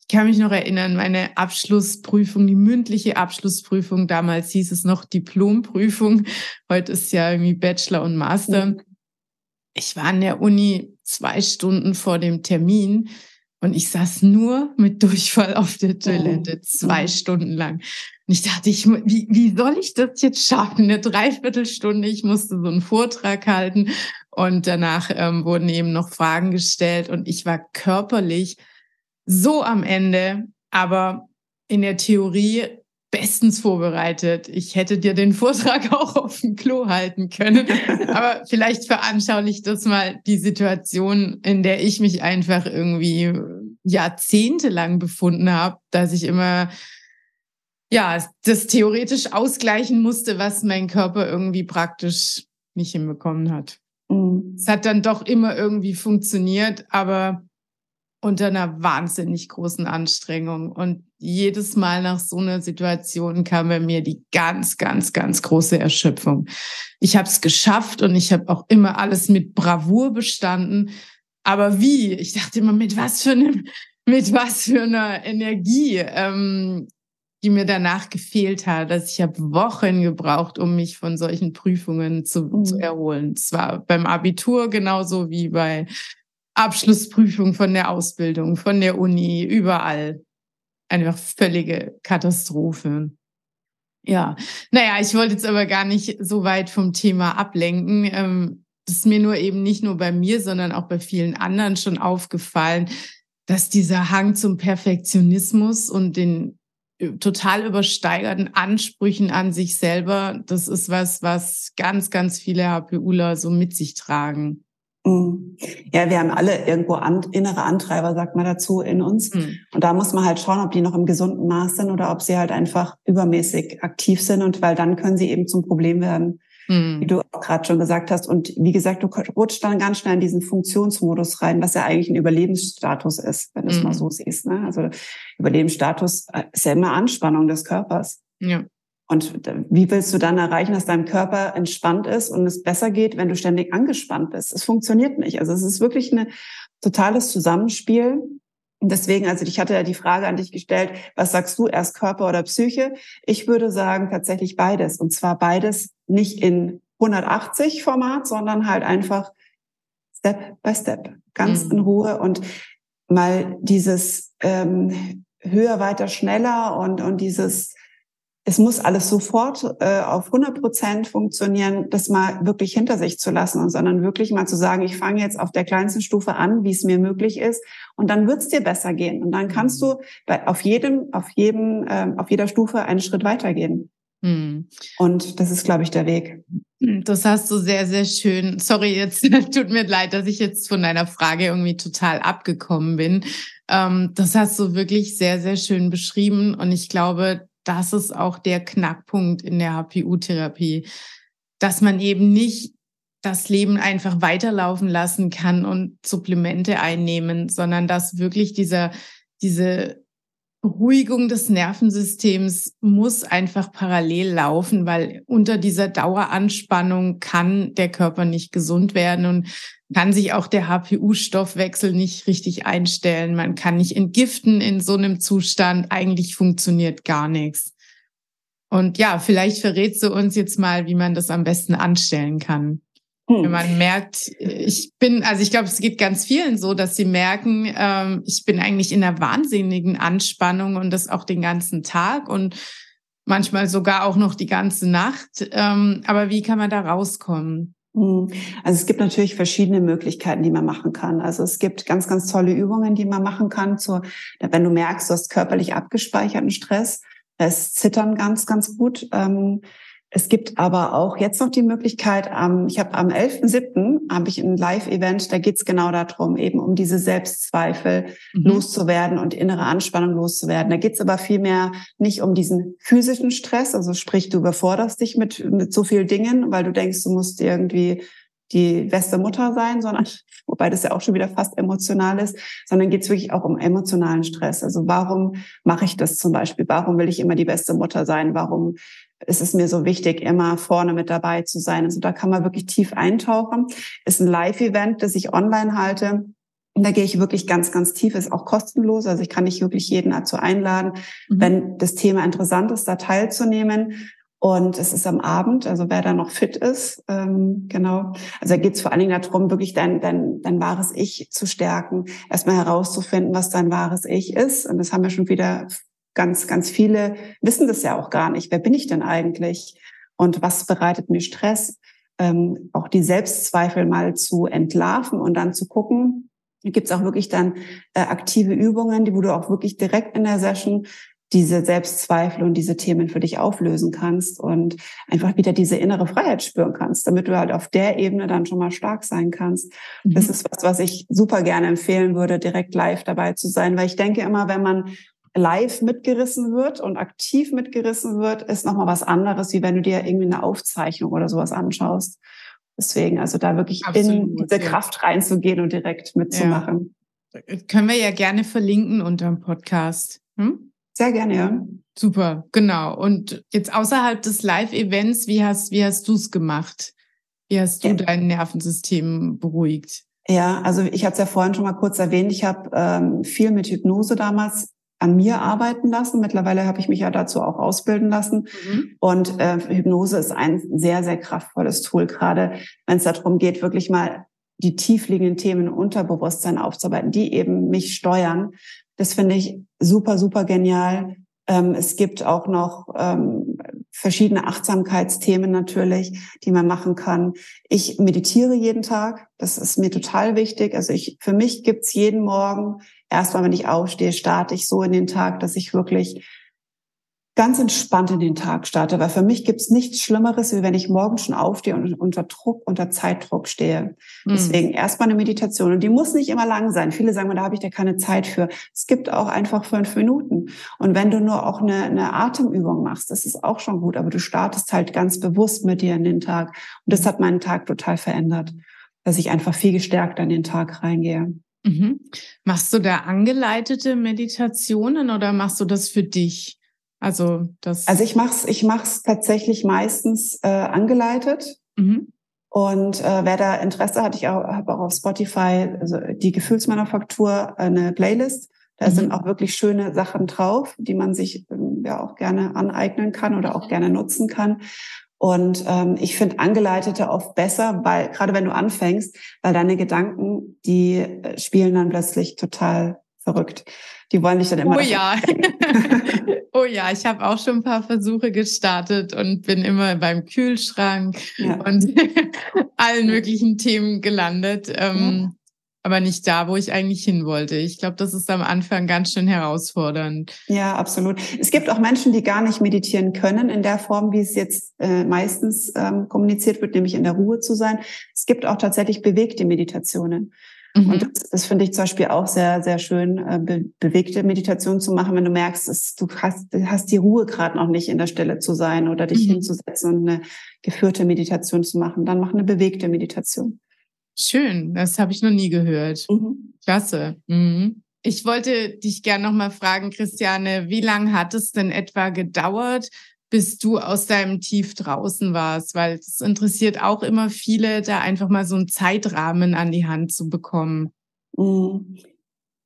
kann mich noch erinnern, meine Abschlussprüfung, die mündliche Abschlussprüfung, damals hieß es noch Diplomprüfung, heute ist ja irgendwie Bachelor und Master. Mhm. Ich war an der Uni zwei Stunden vor dem Termin und ich saß nur mit Durchfall auf der Toilette, oh. zwei mhm. Stunden lang. Und ich dachte, ich, wie, wie soll ich das jetzt schaffen? Eine Dreiviertelstunde, ich musste so einen Vortrag halten und danach ähm, wurden eben noch Fragen gestellt und ich war körperlich so am Ende, aber in der Theorie bestens vorbereitet. Ich hätte dir den Vortrag auch auf dem Klo halten können. Aber vielleicht veranschaulicht das mal die Situation, in der ich mich einfach irgendwie jahrzehntelang befunden habe, dass ich immer ja, das theoretisch ausgleichen musste, was mein Körper irgendwie praktisch nicht hinbekommen hat. Mhm. Es hat dann doch immer irgendwie funktioniert, aber unter einer wahnsinnig großen Anstrengung. Und jedes Mal nach so einer Situation kam bei mir die ganz, ganz, ganz große Erschöpfung. Ich habe es geschafft und ich habe auch immer alles mit Bravour bestanden. Aber wie? Ich dachte immer, mit was für einem, mit was für einer Energie, ähm, die mir danach gefehlt hat. Dass ich habe Wochen gebraucht, um mich von solchen Prüfungen zu, mhm. zu erholen. Es war beim Abitur genauso wie bei Abschlussprüfung von der Ausbildung, von der Uni, überall. Einfach völlige Katastrophe. Ja, naja, ich wollte jetzt aber gar nicht so weit vom Thema ablenken. Ähm, das ist mir nur eben nicht nur bei mir, sondern auch bei vielen anderen schon aufgefallen, dass dieser Hang zum Perfektionismus und den äh, total übersteigerten Ansprüchen an sich selber, das ist was, was ganz, ganz viele HPUler so mit sich tragen. Mhm. Ja, wir haben alle irgendwo an, innere Antreiber, sagt man dazu, in uns. Mhm. Und da muss man halt schauen, ob die noch im gesunden Maß sind oder ob sie halt einfach übermäßig aktiv sind. Und weil dann können sie eben zum Problem werden, mhm. wie du auch gerade schon gesagt hast. Und wie gesagt, du rutschst dann ganz schnell in diesen Funktionsmodus rein, was ja eigentlich ein Überlebensstatus ist, wenn du es mal mhm. so siehst. Ne? Also Überlebensstatus äh, ist ja immer Anspannung des Körpers. Ja. Und wie willst du dann erreichen, dass dein Körper entspannt ist und es besser geht, wenn du ständig angespannt bist? Es funktioniert nicht. Also es ist wirklich ein totales Zusammenspiel. Und deswegen, also ich hatte ja die Frage an dich gestellt, was sagst du, erst Körper oder Psyche? Ich würde sagen tatsächlich beides. Und zwar beides nicht in 180 Format, sondern halt einfach Step by Step, ganz mhm. in Ruhe und mal dieses ähm, höher, weiter, schneller und, und dieses es muss alles sofort äh, auf 100 Prozent funktionieren, das mal wirklich hinter sich zu lassen und sondern wirklich mal zu sagen, ich fange jetzt auf der kleinsten Stufe an, wie es mir möglich ist, und dann wird es dir besser gehen und dann kannst du bei, auf jedem, auf jedem, äh, auf jeder Stufe einen Schritt weitergehen. Hm. Und das ist, glaube ich, der Weg. Das hast du sehr, sehr schön. Sorry, jetzt tut mir leid, dass ich jetzt von deiner Frage irgendwie total abgekommen bin. Ähm, das hast du wirklich sehr, sehr schön beschrieben. Und ich glaube, das ist auch der Knackpunkt in der HPU-Therapie, dass man eben nicht das Leben einfach weiterlaufen lassen kann und Supplemente einnehmen, sondern dass wirklich dieser, diese Beruhigung des Nervensystems muss einfach parallel laufen, weil unter dieser Daueranspannung kann der Körper nicht gesund werden und kann sich auch der HPU-Stoffwechsel nicht richtig einstellen. Man kann nicht entgiften in so einem Zustand. Eigentlich funktioniert gar nichts. Und ja, vielleicht verrätst du uns jetzt mal, wie man das am besten anstellen kann. Hm. Wenn man merkt, ich bin, also ich glaube, es geht ganz vielen so, dass sie merken, ähm, ich bin eigentlich in einer wahnsinnigen Anspannung und das auch den ganzen Tag und manchmal sogar auch noch die ganze Nacht. Ähm, aber wie kann man da rauskommen? Hm. Also es gibt natürlich verschiedene Möglichkeiten, die man machen kann. Also es gibt ganz, ganz tolle Übungen, die man machen kann. Zur, wenn du merkst, du hast körperlich abgespeicherten Stress, das Zittern ganz, ganz gut. Ähm, es gibt aber auch jetzt noch die Möglichkeit, ähm, ich habe am 11.07. habe ich ein Live-Event, da geht es genau darum, eben um diese Selbstzweifel mhm. loszuwerden und innere Anspannung loszuwerden. Da geht es aber vielmehr nicht um diesen physischen Stress, also sprich, du überforderst dich mit, mit so vielen Dingen, weil du denkst, du musst irgendwie die beste Mutter sein, sondern, wobei das ja auch schon wieder fast emotional ist, sondern geht es wirklich auch um emotionalen Stress. Also warum mache ich das zum Beispiel? Warum will ich immer die beste Mutter sein? Warum ist es mir so wichtig, immer vorne mit dabei zu sein. Also da kann man wirklich tief eintauchen. Ist ein Live-Event, das ich online halte. Und da gehe ich wirklich ganz, ganz tief, ist auch kostenlos. Also ich kann nicht wirklich jeden dazu einladen, mhm. wenn das Thema interessant ist, da teilzunehmen. Und es ist am Abend, also wer da noch fit ist, ähm, genau. Also da geht es vor allen Dingen darum, wirklich dein, dein, dein wahres Ich zu stärken, erstmal herauszufinden, was dein wahres Ich ist. Und das haben wir schon wieder ganz, ganz viele wissen das ja auch gar nicht. Wer bin ich denn eigentlich? Und was bereitet mir Stress? Ähm, auch die Selbstzweifel mal zu entlarven und dann zu gucken, gibt es auch wirklich dann äh, aktive Übungen, die wo du auch wirklich direkt in der Session diese Selbstzweifel und diese Themen für dich auflösen kannst und einfach wieder diese innere Freiheit spüren kannst, damit du halt auf der Ebene dann schon mal stark sein kannst. Mhm. Das ist was, was ich super gerne empfehlen würde, direkt live dabei zu sein, weil ich denke immer, wenn man live mitgerissen wird und aktiv mitgerissen wird, ist nochmal was anderes, wie wenn du dir irgendwie eine Aufzeichnung oder sowas anschaust. Deswegen, also da wirklich Absolut, in diese ja. Kraft reinzugehen und direkt mitzumachen. Ja. Können wir ja gerne verlinken unter dem Podcast. Hm? Sehr gerne, ja. Super, genau. Und jetzt außerhalb des Live-Events, wie hast, wie hast du es gemacht? Wie hast du ja. dein Nervensystem beruhigt? Ja, also ich hatte es ja vorhin schon mal kurz erwähnt. Ich habe ähm, viel mit Hypnose damals an mir arbeiten lassen. Mittlerweile habe ich mich ja dazu auch ausbilden lassen. Mhm. Und äh, Hypnose ist ein sehr, sehr kraftvolles Tool, gerade wenn es darum geht, wirklich mal die tiefliegenden Themen im Unterbewusstsein aufzuarbeiten, die eben mich steuern. Das finde ich super, super genial. Ähm, es gibt auch noch ähm, verschiedene Achtsamkeitsthemen natürlich, die man machen kann. Ich meditiere jeden Tag. Das ist mir total wichtig. Also ich, für mich gibt's jeden Morgen erstmal, wenn ich aufstehe, starte ich so in den Tag, dass ich wirklich ganz entspannt in den Tag starte. Weil für mich gibt's nichts Schlimmeres, wie wenn ich morgen schon aufstehe und unter Druck, unter Zeitdruck stehe. Mhm. Deswegen erstmal eine Meditation. Und die muss nicht immer lang sein. Viele sagen, da habe ich da keine Zeit für. Es gibt auch einfach fünf Minuten. Und wenn du nur auch eine, eine Atemübung machst, das ist auch schon gut. Aber du startest halt ganz bewusst mit dir in den Tag. Und das hat meinen Tag total verändert, dass ich einfach viel gestärkt an den Tag reingehe. Mhm. Machst du da angeleitete Meditationen oder machst du das für dich? Also das. Also ich mach's, ich mach's tatsächlich meistens äh, angeleitet. Mhm. Und äh, wer da Interesse hat, ich habe auch auf Spotify also die Gefühlsmanufaktur eine Playlist. Da mhm. sind auch wirklich schöne Sachen drauf, die man sich ähm, ja auch gerne aneignen kann oder auch gerne nutzen kann. Und ähm, ich finde Angeleitete oft besser, weil gerade wenn du anfängst, weil deine Gedanken, die äh, spielen dann plötzlich total verrückt. Die wollen dich dann immer. Oh ja. oh ja, ich habe auch schon ein paar Versuche gestartet und bin immer beim Kühlschrank ja. und allen möglichen Themen gelandet. Ähm. Aber nicht da, wo ich eigentlich hin wollte. Ich glaube, das ist am Anfang ganz schön herausfordernd. Ja, absolut. Es gibt auch Menschen, die gar nicht meditieren können in der Form, wie es jetzt äh, meistens ähm, kommuniziert wird, nämlich in der Ruhe zu sein. Es gibt auch tatsächlich bewegte Meditationen. Mhm. Und das, das finde ich zum Beispiel auch sehr, sehr schön, äh, be bewegte Meditation zu machen, wenn du merkst, dass du hast, hast die Ruhe gerade noch nicht in der Stelle zu sein oder dich mhm. hinzusetzen und eine geführte Meditation zu machen. Dann mach eine bewegte Meditation. Schön, das habe ich noch nie gehört. Mhm. Klasse. Mhm. Ich wollte dich gerne noch mal fragen, Christiane, wie lange hat es denn etwa gedauert, bis du aus deinem Tief draußen warst, weil es interessiert auch immer viele, da einfach mal so einen Zeitrahmen an die Hand zu bekommen. Mhm.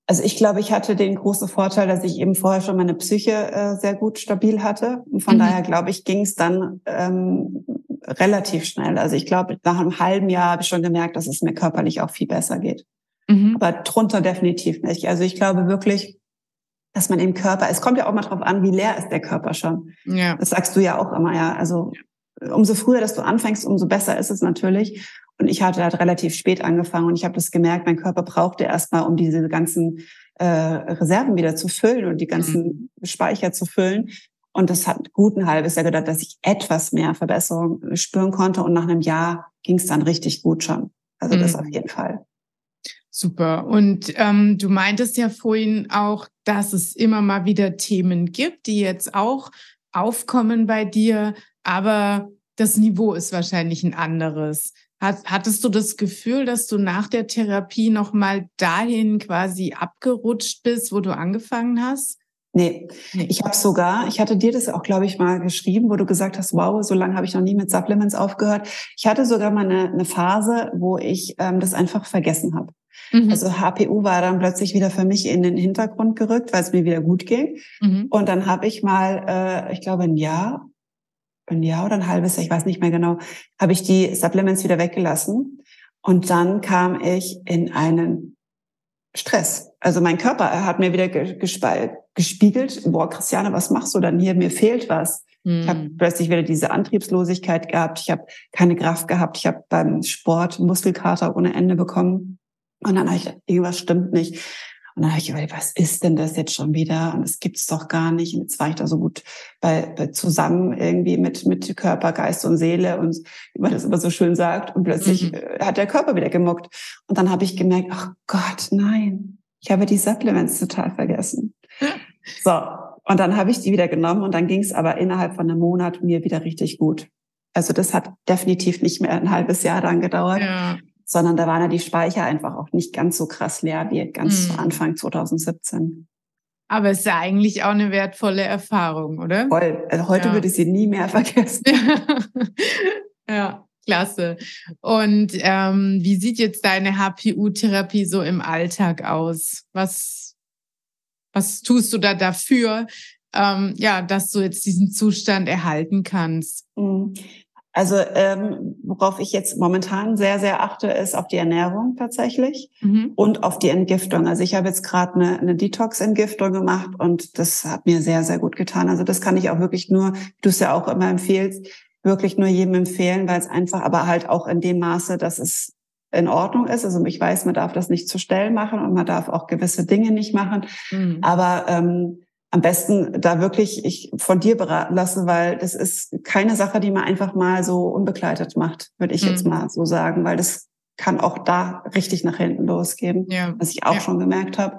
Also ich glaube, ich hatte den großen Vorteil, dass ich eben vorher schon meine Psyche äh, sehr gut stabil hatte. Und von mhm. daher glaube ich, ging es dann ähm, relativ schnell. Also ich glaube, nach einem halben Jahr habe ich schon gemerkt, dass es mir körperlich auch viel besser geht. Mhm. Aber drunter definitiv nicht. Also ich glaube wirklich, dass man im Körper, es kommt ja auch mal drauf an, wie leer ist der Körper schon. Ja. Das sagst du ja auch immer, ja. Also umso früher, dass du anfängst, umso besser ist es natürlich. Und ich hatte halt relativ spät angefangen und ich habe das gemerkt, mein Körper brauchte erstmal, um diese ganzen äh, Reserven wieder zu füllen und die ganzen mhm. Speicher zu füllen. Und das hat gut ein halbes Jahr gedauert, dass ich etwas mehr Verbesserung spüren konnte. Und nach einem Jahr ging es dann richtig gut schon. Also mhm. das auf jeden Fall. Super. Und ähm, du meintest ja vorhin auch, dass es immer mal wieder Themen gibt, die jetzt auch aufkommen bei dir, aber das Niveau ist wahrscheinlich ein anderes. Hat, hattest du das Gefühl, dass du nach der Therapie nochmal dahin quasi abgerutscht bist, wo du angefangen hast? Nee, ich habe sogar, ich hatte dir das auch, glaube ich, mal geschrieben, wo du gesagt hast, wow, so lange habe ich noch nie mit Supplements aufgehört. Ich hatte sogar mal eine, eine Phase, wo ich ähm, das einfach vergessen habe. Mhm. Also HPU war dann plötzlich wieder für mich in den Hintergrund gerückt, weil es mir wieder gut ging. Mhm. Und dann habe ich mal, äh, ich glaube, ein Jahr, ein Jahr oder ein halbes Jahr, ich weiß nicht mehr genau, habe ich die Supplements wieder weggelassen. Und dann kam ich in einen Stress. Also mein Körper hat mir wieder gespiegelt, boah, Christiane, was machst du dann hier? Mir fehlt was. Mhm. Ich habe hm. plötzlich wieder diese Antriebslosigkeit gehabt. Ich habe keine Kraft gehabt. Ich habe beim Sport Muskelkater ohne Ende bekommen. Und dann habe ich, irgendwas stimmt nicht. Und dann habe ich überlegt, was ist denn das jetzt schon wieder? Und das gibt's doch gar nicht. Und jetzt war ich da so gut bei, bei zusammen irgendwie mit, mit Körper, Geist und Seele und wie man das immer so schön sagt. Und plötzlich mhm. Äh, hat der Körper wieder gemuckt. Und dann habe ich gemerkt, ach Gott, nein, ich habe die Supplements total vergessen. So. Und dann habe ich die wieder genommen und dann ging es aber innerhalb von einem Monat mir wieder richtig gut. Also das hat definitiv nicht mehr ein halbes Jahr dann gedauert. Ja sondern da waren ja die Speicher einfach auch nicht ganz so krass leer wie ganz mhm. zu Anfang 2017. Aber es ist ja eigentlich auch eine wertvolle Erfahrung, oder? Voll. Also heute ja. würde ich sie nie mehr vergessen. ja, klasse. Und ähm, wie sieht jetzt deine HPU-Therapie so im Alltag aus? Was, was tust du da dafür, ähm, ja, dass du jetzt diesen Zustand erhalten kannst? Mhm. Also ähm, worauf ich jetzt momentan sehr, sehr achte, ist auf die Ernährung tatsächlich mhm. und auf die Entgiftung. Also ich habe jetzt gerade eine, eine Detox-Entgiftung gemacht und das hat mir sehr, sehr gut getan. Also das kann ich auch wirklich nur, du es ja auch immer empfehlst, wirklich nur jedem empfehlen, weil es einfach, aber halt auch in dem Maße, dass es in Ordnung ist. Also ich weiß, man darf das nicht zu Stellen machen und man darf auch gewisse Dinge nicht machen. Mhm. Aber ähm, am besten da wirklich ich von dir beraten lassen, weil das ist keine Sache, die man einfach mal so unbegleitet macht, würde ich mhm. jetzt mal so sagen, weil das kann auch da richtig nach hinten losgehen, ja. was ich auch ja. schon gemerkt habe.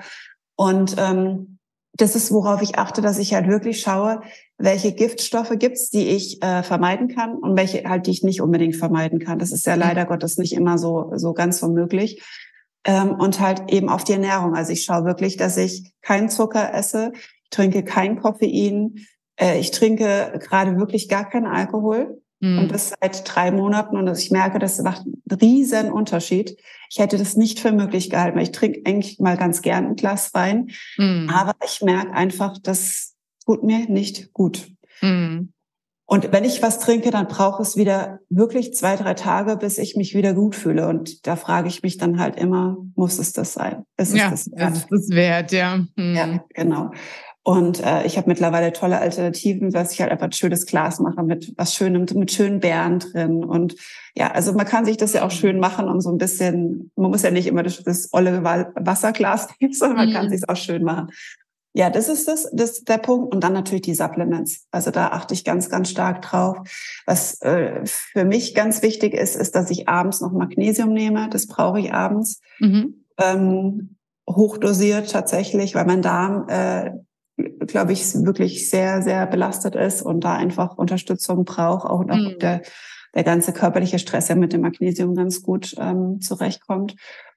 Und ähm, das ist, worauf ich achte, dass ich halt wirklich schaue, welche Giftstoffe gibt's, die ich äh, vermeiden kann und welche halt, die ich nicht unbedingt vermeiden kann. Das ist ja leider Gottes nicht immer so, so ganz so möglich. Ähm, und halt eben auf die Ernährung. Also ich schaue wirklich, dass ich keinen Zucker esse, trinke kein Koffein, äh, ich trinke gerade wirklich gar keinen Alkohol. Mhm. Und das seit drei Monaten. Und ich merke, das macht einen riesen Unterschied. Ich hätte das nicht für möglich gehalten, weil ich trinke eigentlich mal ganz gern ein Glas Wein. Mhm. Aber ich merke einfach, das tut mir nicht gut. Mhm. Und wenn ich was trinke, dann brauche es wieder wirklich zwei, drei Tage, bis ich mich wieder gut fühle. Und da frage ich mich dann halt immer, muss es das sein? Ist ja, es das wert? ist das wert, ja. Hm. Ja, genau. Und äh, ich habe mittlerweile tolle Alternativen, dass ich halt einfach ein schönes Glas mache mit was Schönem, mit schönen Beeren drin. Und ja, also man kann sich das ja auch schön machen und so ein bisschen, man muss ja nicht immer das, das olle Wasserglas nehmen, sondern man mhm. kann sich auch schön machen. Ja, das ist das, das ist der Punkt. Und dann natürlich die Supplements. Also da achte ich ganz, ganz stark drauf. Was äh, für mich ganz wichtig ist, ist, dass ich abends noch Magnesium nehme. Das brauche ich abends. Mhm. Ähm, hochdosiert tatsächlich, weil mein Darm äh, glaube ich, wirklich sehr, sehr belastet ist und da einfach Unterstützung braucht, auch, mhm. der, der ganze körperliche Stress ja mit dem Magnesium ganz gut ähm, zurechtkommt.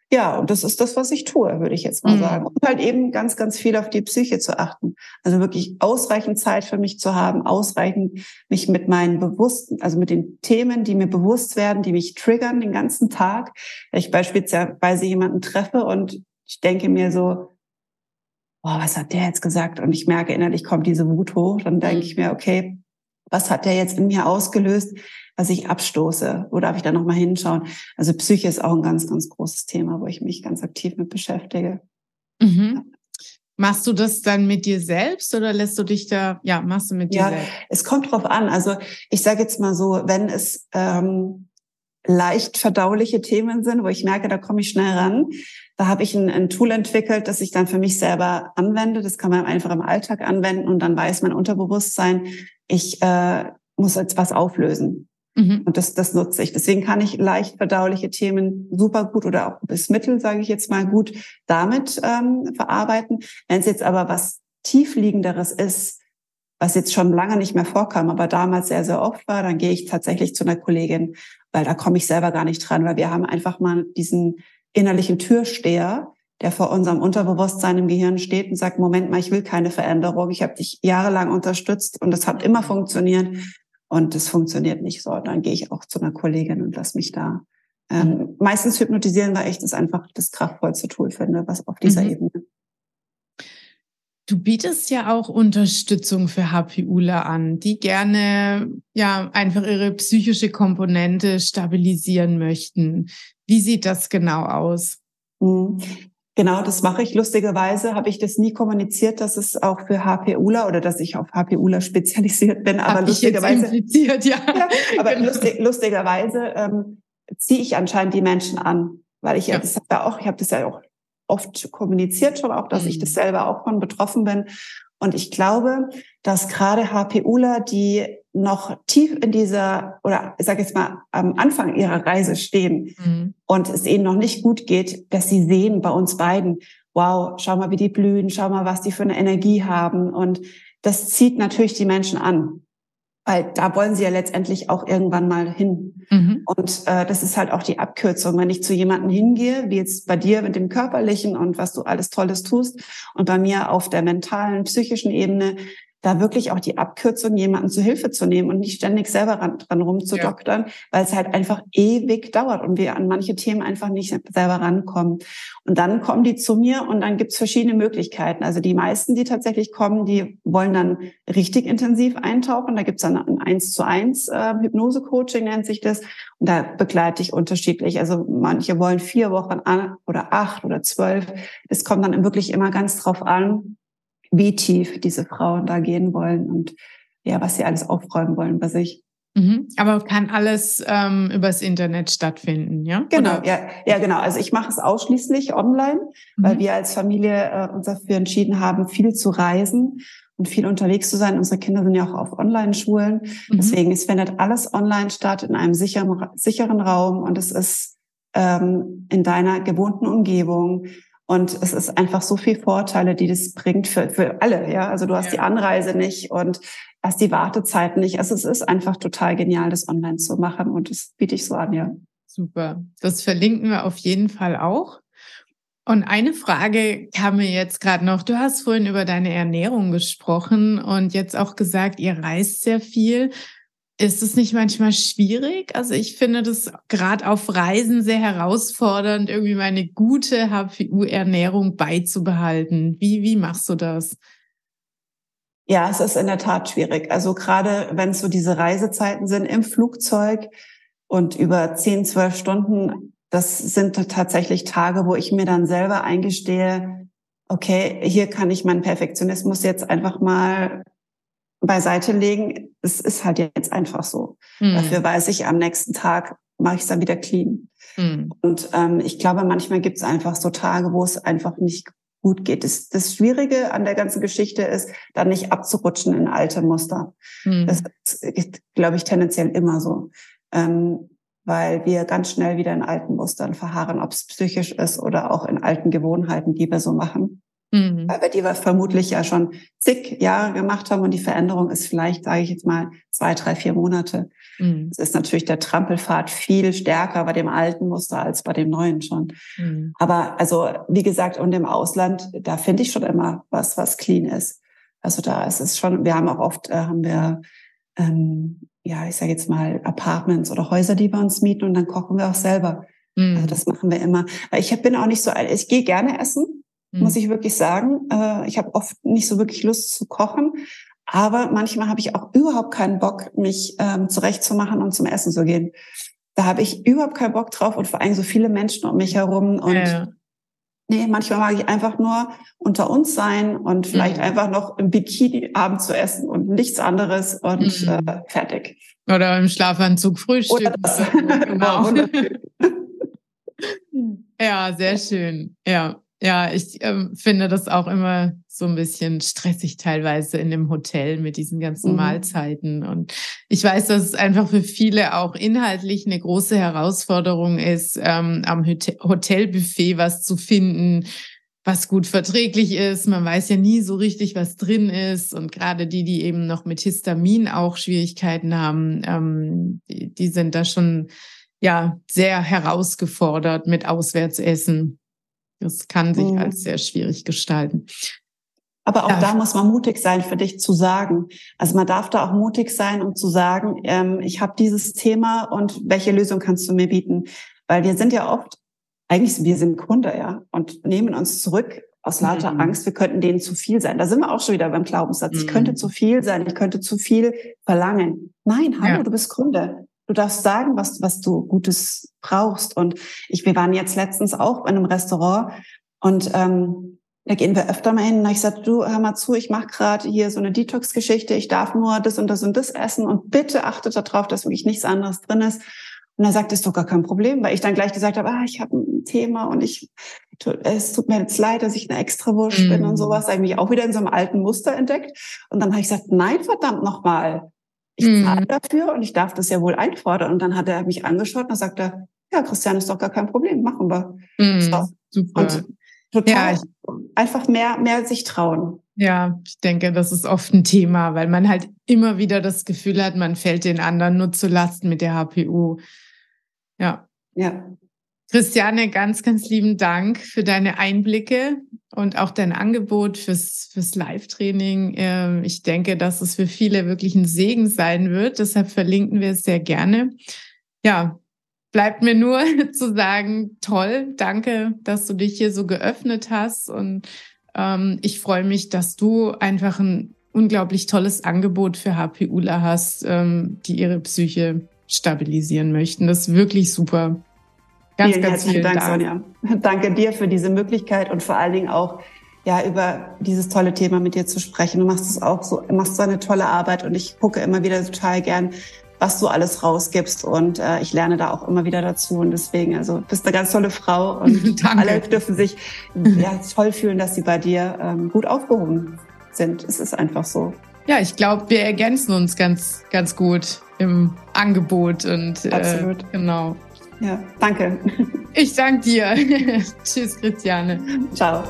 Ja, und das ist das, was ich tue, würde ich jetzt mal mhm. sagen. Und halt eben ganz, ganz viel auf die Psyche zu achten. Also wirklich ausreichend Zeit für mich zu haben, ausreichend mich mit meinen bewussten, also mit den Themen, die mir bewusst werden, die mich triggern den ganzen Tag. Wenn ich beispielsweise jemanden treffe und ich denke mir so, boah, was hat der jetzt gesagt? Und ich merke innerlich kommt diese Wut hoch. Dann denke ich mhm. mir, okay, was hat der jetzt in mir ausgelöst, was ich abstoße? Wo darf ich da nochmal hinschauen? Also Psyche ist auch ein ganz, ganz großes Thema, wo ich mich ganz aktiv mit beschäftige. Mhm. Machst du das dann mit dir selbst oder lässt du dich da, ja, machst du mit dir ja, selbst? Es kommt drauf an. Also ich sage jetzt mal so, wenn es ähm, leicht verdauliche Themen sind, wo ich merke, da komme ich schnell ran, da habe ich ein, ein, Tool entwickelt, das ich dann für mich selber anwende. Das kann man einfach im Alltag anwenden und dann weiß mein Unterbewusstsein, ich äh, muss jetzt was auflösen. Mhm. Und das, das nutze ich. Deswegen kann ich leicht verdauliche Themen super gut oder auch bis mittel, sage ich jetzt mal, gut damit ähm, verarbeiten. Wenn es jetzt aber was tiefliegenderes ist, was jetzt schon lange nicht mehr vorkam, aber damals sehr, sehr oft war, dann gehe ich tatsächlich zu einer Kollegin, weil da komme ich selber gar nicht dran, weil wir haben einfach mal diesen innerlichen Türsteher, der vor unserem Unterbewusstsein im Gehirn steht und sagt, Moment mal, ich will keine Veränderung. Ich habe dich jahrelang unterstützt und das hat immer funktioniert und das funktioniert nicht so. Dann gehe ich auch zu einer Kollegin und lass mich da. Ähm, meistens hypnotisieren, weil ich das einfach das kraftvollste Tool finde, was auf dieser mhm. Ebene. Du bietest ja auch Unterstützung für HPUler an, die gerne ja einfach ihre psychische Komponente stabilisieren möchten. Wie sieht das genau aus? Mhm. Genau, das mache ich. Lustigerweise habe ich das nie kommuniziert, dass es auch für HPUler oder dass ich auf HPUler spezialisiert bin. Aber Hab lustigerweise, ja. ja. aber genau. lustig, lustigerweise ähm, ziehe ich anscheinend die Menschen an, weil ich ja, das ja auch, ich habe das ja auch oft kommuniziert schon auch, dass mhm. ich das selber auch von betroffen bin. Und ich glaube, dass gerade HPUler, die noch tief in dieser, oder ich sage jetzt mal, am Anfang ihrer Reise stehen mhm. und es ihnen noch nicht gut geht, dass sie sehen bei uns beiden, wow, schau mal, wie die blühen, schau mal, was die für eine Energie haben. Und das zieht natürlich die Menschen an. Weil da wollen sie ja letztendlich auch irgendwann mal hin. Mhm. Und äh, das ist halt auch die Abkürzung. Wenn ich zu jemandem hingehe, wie jetzt bei dir mit dem körperlichen und was du alles Tolles tust, und bei mir auf der mentalen, psychischen Ebene, da wirklich auch die Abkürzung, jemanden zu Hilfe zu nehmen und nicht ständig selber ran, dran rumzudoktern, ja. weil es halt einfach ewig dauert und wir an manche Themen einfach nicht selber rankommen. Und dann kommen die zu mir und dann gibt's verschiedene Möglichkeiten. Also die meisten, die tatsächlich kommen, die wollen dann richtig intensiv eintauchen. Da gibt's dann ein eins zu eins äh, Hypnose-Coaching nennt sich das. Und da begleite ich unterschiedlich. Also manche wollen vier Wochen an oder acht oder zwölf. Es kommt dann wirklich immer ganz drauf an, wie tief diese Frauen da gehen wollen und ja, was sie alles aufräumen wollen bei sich. Mhm. Aber kann alles ähm, übers Internet stattfinden, ja? Genau, ja, ja, genau. Also ich mache es ausschließlich online, mhm. weil wir als Familie äh, uns dafür entschieden haben, viel zu reisen und viel unterwegs zu sein. Unsere Kinder sind ja auch auf Online-Schulen. Mhm. Deswegen, es findet alles online statt in einem sicheren, sicheren Raum und es ist ähm, in deiner gewohnten Umgebung. Und es ist einfach so viel Vorteile, die das bringt für, für alle. Ja, also du hast ja. die Anreise nicht und hast die Wartezeit nicht. Also es ist einfach total genial, das online zu machen und das biete ich so an, ja. Super. Das verlinken wir auf jeden Fall auch. Und eine Frage kam mir jetzt gerade noch. Du hast vorhin über deine Ernährung gesprochen und jetzt auch gesagt, ihr reist sehr viel. Ist es nicht manchmal schwierig? Also ich finde das gerade auf Reisen sehr herausfordernd, irgendwie meine gute HPU-Ernährung beizubehalten. Wie, wie machst du das? Ja, es ist in der Tat schwierig. Also gerade wenn es so diese Reisezeiten sind im Flugzeug und über 10, 12 Stunden das sind tatsächlich Tage, wo ich mir dann selber eingestehe, okay, hier kann ich meinen Perfektionismus jetzt einfach mal beiseite legen. Es ist halt jetzt einfach so. Mhm. Dafür weiß ich, am nächsten Tag mache ich es dann wieder clean. Mhm. Und ähm, ich glaube, manchmal gibt es einfach so Tage, wo es einfach nicht gut geht. Das, das Schwierige an der ganzen Geschichte ist, dann nicht abzurutschen in alte Muster. Mhm. Das ist, glaube ich, tendenziell immer so. Ähm, weil wir ganz schnell wieder in alten Mustern verharren, ob es psychisch ist oder auch in alten Gewohnheiten, die wir so machen. Mhm. Weil wir die wir vermutlich ja schon zig Jahre gemacht haben und die Veränderung ist vielleicht, sage ich jetzt mal, zwei, drei, vier Monate. Mhm. Es ist natürlich der Trampelfahrt viel stärker bei dem alten Muster als bei dem neuen schon. Mhm. Aber also, wie gesagt, und im Ausland, da finde ich schon immer was, was clean ist. Also da ist es schon, wir haben auch oft, äh, haben wir ähm, ja, ich sage jetzt mal, Apartments oder Häuser, die wir uns mieten und dann kochen wir auch selber. Mhm. Also das machen wir immer. Ich bin auch nicht so, ich gehe gerne essen, mhm. muss ich wirklich sagen. Äh, ich habe oft nicht so wirklich Lust zu kochen. Aber manchmal habe ich auch überhaupt keinen Bock, mich ähm, zurechtzumachen und zum Essen zu gehen. Da habe ich überhaupt keinen Bock drauf und vor allem so viele Menschen um mich herum. Und ja. Nee, manchmal mag ich einfach nur unter uns sein und vielleicht mhm. einfach noch im Bikini Abend zu essen und nichts anderes und mhm. äh, fertig. Oder im Schlafanzug frühstücken. Genau. ja, sehr schön. Ja. Ja, ich ähm, finde das auch immer so ein bisschen stressig teilweise in dem Hotel mit diesen ganzen mhm. Mahlzeiten. Und ich weiß, dass es einfach für viele auch inhaltlich eine große Herausforderung ist, ähm, am Hotelbuffet was zu finden, was gut verträglich ist. Man weiß ja nie so richtig, was drin ist. Und gerade die, die eben noch mit Histamin auch Schwierigkeiten haben, ähm, die, die sind da schon ja sehr herausgefordert mit Auswärtsessen. Das kann sich mhm. als sehr schwierig gestalten. Aber auch ja. da muss man mutig sein, für dich zu sagen. Also man darf da auch mutig sein, um zu sagen, ähm, ich habe dieses Thema und welche Lösung kannst du mir bieten? Weil wir sind ja oft, eigentlich wir sind Kunde, ja, und nehmen uns zurück aus lauter mhm. Angst, wir könnten denen zu viel sein. Da sind wir auch schon wieder beim Glaubenssatz. Mhm. Ich könnte zu viel sein, ich könnte zu viel verlangen. Nein, hallo, ja. du bist Kunde. Du darfst sagen, was, was du Gutes brauchst. Und ich, wir waren jetzt letztens auch in einem Restaurant und ähm, da gehen wir öfter mal hin. Und ich sagte, du, hör mal zu, ich mache gerade hier so eine Detox-Geschichte. Ich darf nur das und das und das essen und bitte achtet darauf, dass wirklich nichts anderes drin ist. Und er sagt, ist doch gar kein Problem, weil ich dann gleich gesagt habe, ah, ich habe ein Thema und ich, es tut mir jetzt leid, dass ich eine Extrawurst mm. bin und mhm. sowas. Mich auch wieder in so einem alten Muster entdeckt. Und dann habe ich gesagt, nein, verdammt nochmal ich zahle mhm. dafür und ich darf das ja wohl einfordern. Und dann hat er mich angeschaut und dann sagt er, ja, Christian, ist doch gar kein Problem, machen wir. Mhm, so. Super. Und total ja, einfach mehr, mehr sich trauen. Ja, ich denke, das ist oft ein Thema, weil man halt immer wieder das Gefühl hat, man fällt den anderen nur zu Lasten mit der HPU. Ja. Ja. Christiane, ganz, ganz lieben Dank für deine Einblicke und auch dein Angebot fürs, fürs Live-Training. Ähm, ich denke, dass es für viele wirklich ein Segen sein wird. Deshalb verlinken wir es sehr gerne. Ja, bleibt mir nur zu sagen, toll, danke, dass du dich hier so geöffnet hast. Und ähm, ich freue mich, dass du einfach ein unglaublich tolles Angebot für HPUler hast, ähm, die ihre Psyche stabilisieren möchten. Das ist wirklich super. Ganz, vielen ganz herzlichen Dank, Dank, Sonja. Danke dir für diese Möglichkeit und vor allen Dingen auch ja über dieses tolle Thema mit dir zu sprechen. Du machst es auch so, machst so eine tolle Arbeit und ich gucke immer wieder total gern was du alles rausgibst. Und äh, ich lerne da auch immer wieder dazu. Und deswegen, also bist eine ganz tolle Frau und alle dürfen sich ja, toll fühlen, dass sie bei dir ähm, gut aufgehoben sind. Es ist einfach so. Ja, ich glaube, wir ergänzen uns ganz, ganz gut im Angebot und äh, absolut genau. Ja, danke. Ich danke dir. Tschüss, Christiane. Ciao.